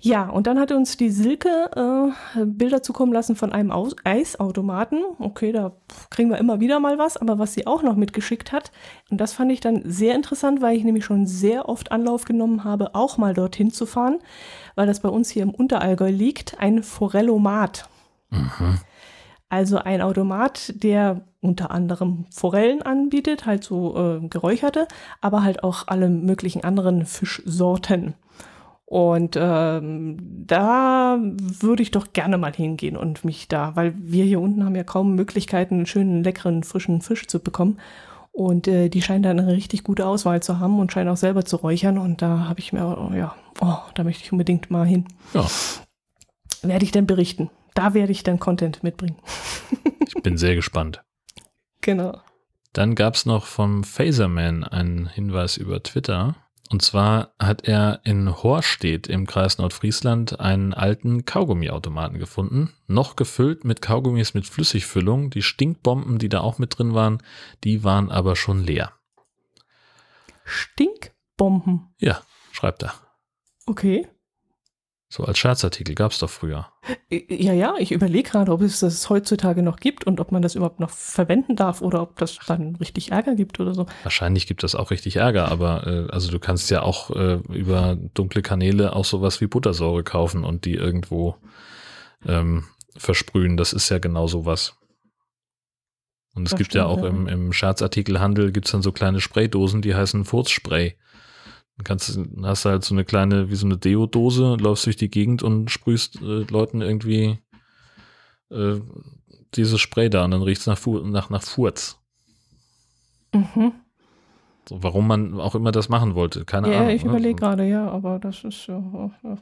Ja, und dann hat uns die Silke äh, Bilder zukommen lassen von einem Aus Eisautomaten. Okay, da kriegen wir immer wieder mal was, aber was sie auch noch mitgeschickt hat, und das fand ich dann sehr interessant, weil ich nämlich schon sehr oft Anlauf genommen habe, auch mal dorthin zu fahren, weil das bei uns hier im Unterallgäu liegt, ein Forellomat. Mhm. Also ein Automat, der unter anderem Forellen anbietet, halt so äh, geräucherte, aber halt auch alle möglichen anderen Fischsorten. Und ähm, da würde ich doch gerne mal hingehen und mich da, weil wir hier unten haben ja kaum Möglichkeiten, einen schönen, leckeren, frischen Fisch zu bekommen. Und äh, die scheinen da eine richtig gute Auswahl zu haben und scheinen auch selber zu räuchern. Und da habe ich mir, oh, ja, oh, da möchte ich unbedingt mal hin. Ja. Werde ich dann berichten. Da werde ich dann Content mitbringen. [LAUGHS] Ich bin sehr gespannt. Genau. Dann gab es noch vom Phaserman einen Hinweis über Twitter. Und zwar hat er in Horstedt im Kreis Nordfriesland einen alten Kaugummiautomaten gefunden, noch gefüllt mit Kaugummis mit Flüssigfüllung. Die Stinkbomben, die da auch mit drin waren, die waren aber schon leer. Stinkbomben. Ja, schreibt er. Okay. So als Scherzartikel gab es doch früher. Ja, ja, ich überlege gerade, ob es das heutzutage noch gibt und ob man das überhaupt noch verwenden darf oder ob das dann richtig Ärger gibt oder so. Wahrscheinlich gibt das auch richtig Ärger, aber äh, also du kannst ja auch äh, über dunkle Kanäle auch sowas wie Buttersäure kaufen und die irgendwo ähm, versprühen. Das ist ja genau sowas. Und es Das gibt ja stimmt, auch ja. im, im Scherzartikelhandel gibt es dann so kleine Spraydosen, die heißen Furzspray. Dann kannst, hast du halt so eine kleine, wie so eine Deodose, läufst durch die Gegend und sprühst äh, Leuten irgendwie äh, dieses Spray da und dann riecht es nach, Fu- nach, nach Furz. Mhm. So, warum man auch immer das machen wollte, keine Ja, Ahnung. ich ne? überlege gerade, ja, aber das ist ja. ja.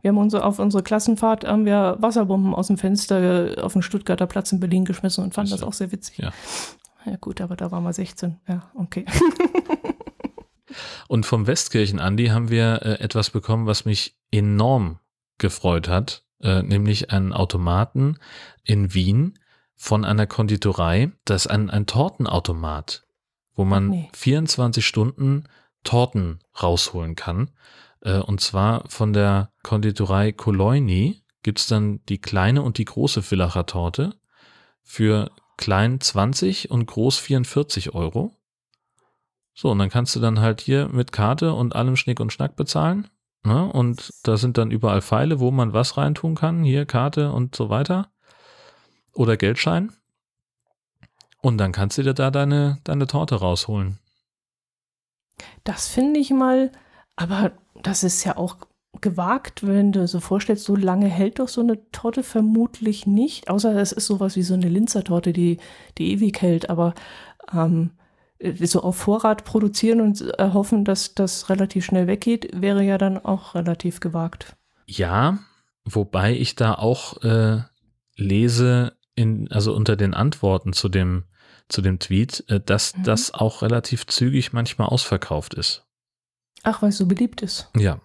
Wir haben unsere, auf unsere Klassenfahrt haben wir Wasserbomben aus dem Fenster auf den Stuttgarter Platz in Berlin geschmissen und fanden das auch sehr witzig. Ja. Ja gut, aber da waren wir 16. Ja, okay. [LAUGHS] Und vom Westkirchen Andi haben wir äh, etwas bekommen, was mich enorm gefreut hat, äh, nämlich einen Automaten in Wien von einer Konditorei. Das ist ein, ein Tortenautomat, wo man nee. 24 Stunden Torten rausholen kann. Äh, und zwar von der Konditorei Coloini gibt es dann die kleine und die große Villacher Torte für klein 20 und groß 44 Euro. So, und dann kannst du dann halt hier mit Karte und allem Schnick und Schnack bezahlen. Ne? Und da sind dann überall Pfeile, wo man was reintun kann. Hier Karte und so weiter. Oder Geldschein. Und dann kannst du dir da deine, deine Torte rausholen. Das finde ich mal, aber das ist ja auch gewagt, wenn du so vorstellst, so lange hält doch so eine Torte vermutlich nicht, außer es ist sowas wie so eine Linzertorte, die, die ewig hält, aber ähm, so auf Vorrat produzieren und hoffen, dass das relativ schnell weggeht, wäre ja dann auch relativ gewagt. Ja, wobei ich da auch äh, lese, in, also unter den Antworten zu dem, zu dem Tweet, äh, dass mhm. das auch relativ zügig manchmal ausverkauft ist. Ach, weil es so beliebt ist. Ja.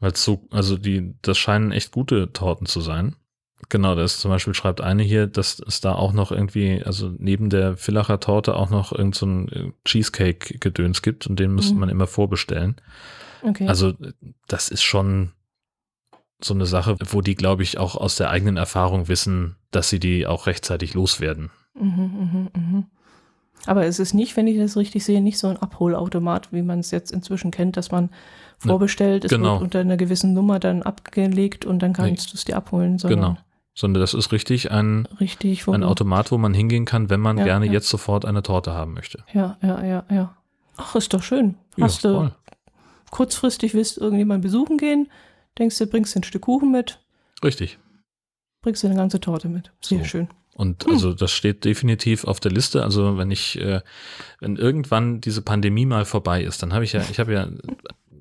Weil es so, also die, das scheinen echt gute Torten zu sein. Genau, das zum Beispiel schreibt eine hier, dass es da auch noch irgendwie, also neben der Villacher Torte auch noch irgendein so Cheesecake-Gedöns gibt und den müsste mhm. man immer vorbestellen. Okay. Also das ist schon so eine Sache, wo die, glaube ich, auch aus der eigenen Erfahrung wissen, dass sie die auch rechtzeitig loswerden. Mhm, mh, mh. Aber es ist nicht, wenn ich das richtig sehe, nicht so ein Abholautomat, wie man es jetzt inzwischen kennt, dass man vorbestellt, es genau. wird unter einer gewissen Nummer dann abgelegt und dann kannst nee. du es dir abholen. Genau. Sondern das ist richtig ein, richtig, ein Automat, wo man hingehen kann, wenn man ja, gerne ja. jetzt sofort eine Torte haben möchte. Ja, ja, ja, ja. Ach, ist doch schön. Hast ja, du kurzfristig willst irgendjemand besuchen gehen, denkst du, bringst du ein Stück Kuchen mit. Richtig. Bringst du eine ganze Torte mit. Sehr so. schön. Und also das steht definitiv auf der Liste. Also wenn ich, äh, wenn irgendwann diese Pandemie mal vorbei ist, dann habe ich ja, ich habe ja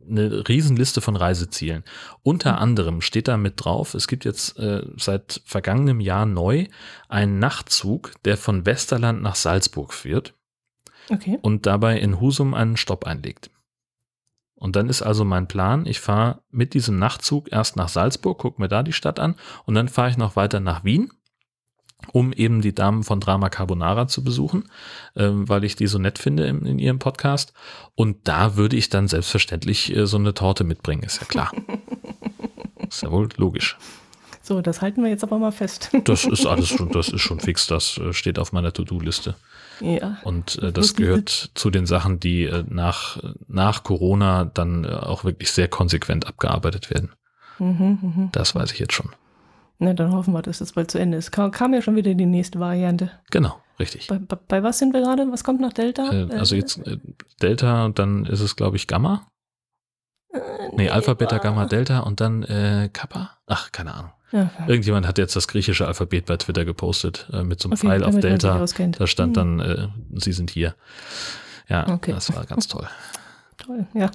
eine Riesenliste von Reisezielen. Unter anderem steht da mit drauf, es gibt jetzt äh, seit vergangenem Jahr neu einen Nachtzug, der von Westerland nach Salzburg führt okay. und dabei in Husum einen Stopp einlegt. Und dann ist also mein Plan, ich fahre mit diesem Nachtzug erst nach Salzburg, gucke mir da die Stadt an und dann fahre ich noch weiter nach Wien um eben die Damen von Drama Carbonara zu besuchen, ähm, weil ich die so nett finde in, in, ihrem Podcast. Und da würde ich dann selbstverständlich äh, so eine Torte mitbringen, ist ja klar. [LAUGHS] ist ja wohl logisch. So, das halten wir jetzt aber mal fest. das ist alles schon, das ist schon fix, das äh, steht auf meiner To-Do-Liste. Ja. Und äh, das gehört zu den Sachen, die äh, nach, nach Corona dann äh, auch wirklich sehr konsequent abgearbeitet werden. Mhm, mh. Das weiß ich jetzt schon. Na, dann hoffen wir, dass das bald zu Ende ist. Kam, kam ja schon wieder die nächste Variante. Genau, richtig. Bei, bei, bei was sind wir gerade? Was kommt nach Delta? Äh, also jetzt äh, Delta und dann ist es, glaube ich, Gamma. Äh, nee, Alpha, Beta, Gamma, Delta und dann äh, Kappa. Ach, keine Ahnung. Ja, Irgendjemand hat jetzt das griechische Alphabet bei Twitter gepostet äh, mit so einem okay, Pfeil auf Delta. Da stand hm. dann, äh, Sie sind hier. Ja, okay. das war ganz toll. [LAUGHS] toll, ja.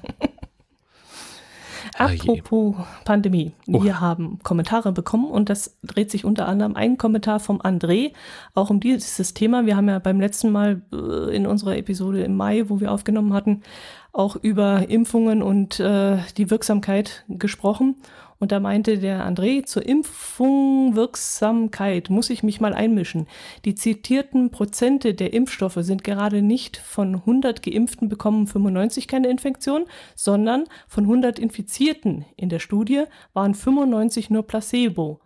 Apropos Pandemie. Oh. Wir haben Kommentare bekommen und das dreht sich unter anderem ein Kommentar vom André, auch um dieses Thema. Wir haben ja beim letzten Mal äh, in unserer Episode im Mai, wo wir aufgenommen hatten, auch über Impfungen und äh, die Wirksamkeit gesprochen. Und da meinte der André, zur Impfungwirksamkeit muss ich mich mal einmischen. Die zitierten Prozente der Impfstoffe sind gerade nicht von 100 Geimpften bekommen 95 keine Infektion, sondern von 100 Infizierten in der Studie waren 95 nur Placebo.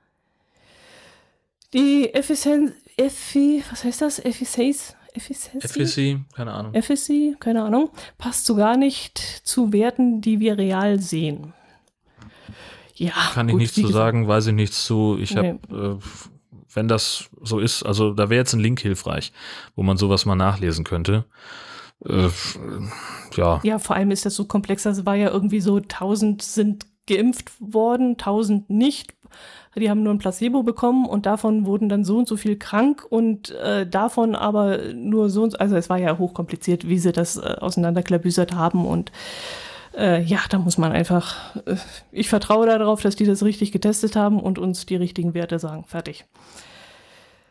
Die Effizienz, Effi, was heißt das? Effizienz? Efficacy, keine Ahnung. Efficacy, keine Ahnung, passt so gar nicht zu Werten, die wir real sehen. Ja, Kann ich nichts zu sagen, weiß ich nichts zu. Ich nee. habe, äh, wenn das so ist, also da wäre jetzt ein Link hilfreich, wo man sowas mal nachlesen könnte. Äh, ja. Ja, vor allem ist das so komplex. Also war ja irgendwie so, 1000 sind geimpft worden, 1000 nicht. Die haben nur ein Placebo bekommen und davon wurden dann so und so viel krank und äh, davon aber nur so und so. Also es war ja hochkompliziert, wie sie das äh, auseinanderklabüsert haben und äh, ja, da muss man einfach, äh, ich vertraue darauf, dass die das richtig getestet haben und uns die richtigen Werte sagen. Fertig.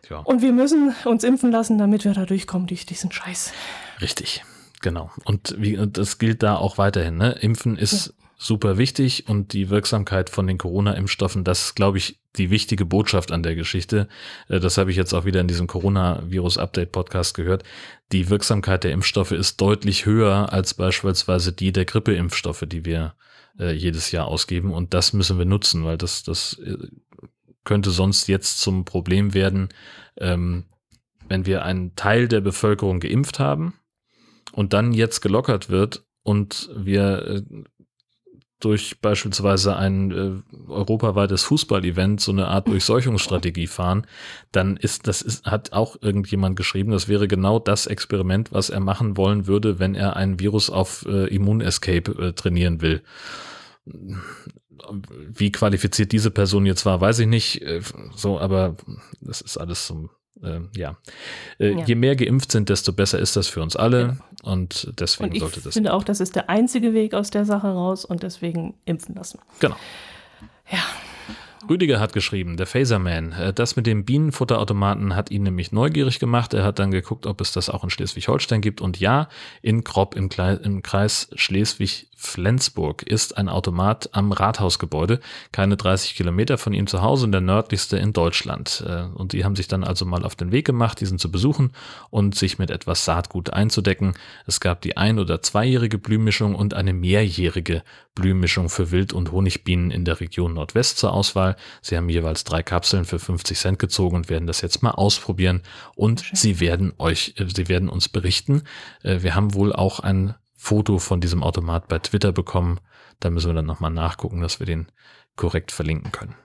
Ja. Und wir müssen uns impfen lassen, damit wir da durchkommen durch diesen Scheiß. Richtig, genau. Und wie, das gilt da auch weiterhin. Ne? Impfen ist. Super wichtig und die Wirksamkeit von den Corona-Impfstoffen, das ist, glaube ich, die wichtige Botschaft an der Geschichte. Äh, das habe ich jetzt auch wieder in diesem Corona-Virus-Update-Podcast gehört. Die Wirksamkeit der Impfstoffe ist deutlich höher als beispielsweise die der Grippeimpfstoffe, die wir äh, jedes Jahr ausgeben. Und das müssen wir nutzen, weil das, das äh, könnte sonst jetzt zum Problem werden, ähm, wenn wir einen Teil der Bevölkerung geimpft haben und dann jetzt gelockert wird und wir durch beispielsweise ein äh, europaweites Fußballevent so eine Art Durchseuchungsstrategie fahren, dann ist das ist, hat auch irgendjemand geschrieben, das wäre genau das Experiment, was er machen wollen würde, wenn er ein Virus auf äh, Immunescape äh, trainieren will. Wie qualifiziert diese Person jetzt war, weiß ich nicht. Äh, so, aber das ist alles so äh, ja. Äh, ja. Je mehr geimpft sind, desto besser ist das für uns alle. Genau. Und deswegen und ich sollte das. Ich finde auch, das ist der einzige Weg aus der Sache raus und deswegen impfen lassen. Genau. Ja. Rüdiger hat geschrieben, der Phaserman. Äh, das mit dem Bienenfutterautomaten hat ihn nämlich neugierig gemacht. Er hat dann geguckt, ob es das auch in Schleswig-Holstein gibt. Und ja, in Kropp im, Kreis Schleswig-Flensburg ist ein Automat am Rathausgebäude, keine 30 Kilometer von ihm zu Hause und der nördlichste in Deutschland. Äh, und die haben sich dann also mal auf den Weg gemacht, diesen zu besuchen und sich mit etwas Saatgut einzudecken. Es gab die ein- oder zweijährige Blühmischung und eine mehrjährige Blühmischung für Wild- und Honigbienen in der Region Nordwest zur Auswahl. Sie haben jeweils drei Kapseln für 50 Cent gezogen und werden das jetzt mal ausprobieren und Schön. sie werden euch, äh, sie werden uns berichten. Äh, wir haben wohl auch ein Foto von diesem Automat bei Twitter bekommen. Da müssen wir dann nochmal nachgucken, dass wir den korrekt verlinken können.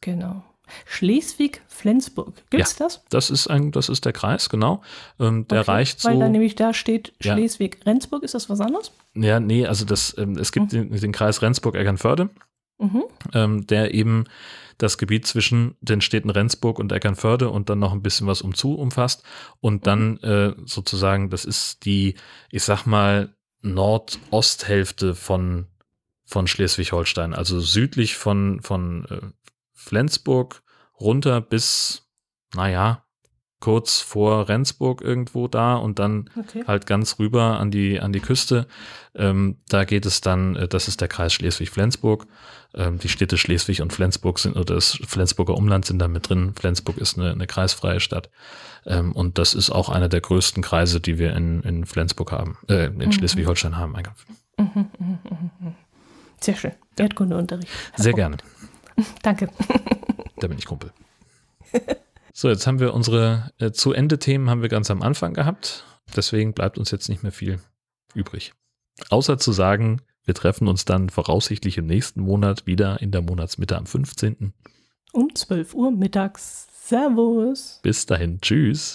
Genau. Schleswig-Flensburg. Gibt's ja, das? Das ist ein, das ist der Kreis, genau. Ähm, der okay, reicht so. Weil da nämlich da steht Schleswig-Rendsburg. Ist das was anderes? Ja, nee, also das, ähm, es gibt mhm. den, den, Kreis Rendsburg-Eckernförde, mhm. ähm, der eben das Gebiet zwischen den Städten Rendsburg und Eckernförde und dann noch ein bisschen was umzu umfasst. Und dann mhm. äh, sozusagen, das ist die, ich sag mal, Nordosthälfte von, von Schleswig-Holstein, also südlich von, von äh, Flensburg runter bis, naja, kurz vor Rendsburg irgendwo da und dann okay. halt ganz rüber an die, an die Küste. Ähm, da geht es dann, äh, das ist der Kreis Schleswig-Flensburg. Ähm, die Städte Schleswig und Flensburg sind, oder das Flensburger Umland sind da mit drin. Flensburg ist eine, eine kreisfreie Stadt. Ähm, und das ist auch einer der größten Kreise, die wir in, in Flensburg haben, äh, in mhm. Schleswig-Holstein haben. Mhm, mhm, mhm, mhm, Sehr schön. Erdkundeunterricht. Sehr gerne. [LAUGHS] Danke. Da bin ich Kumpel. [LAUGHS] So, jetzt haben wir unsere äh, zu Ende Themen haben wir ganz am Anfang gehabt. Deswegen bleibt uns jetzt nicht mehr viel übrig. Außer zu sagen, wir treffen uns dann voraussichtlich im nächsten Monat wieder in der Monatsmitte am 15. Um 12 Uhr mittags. Servus. Bis dahin. Tschüss.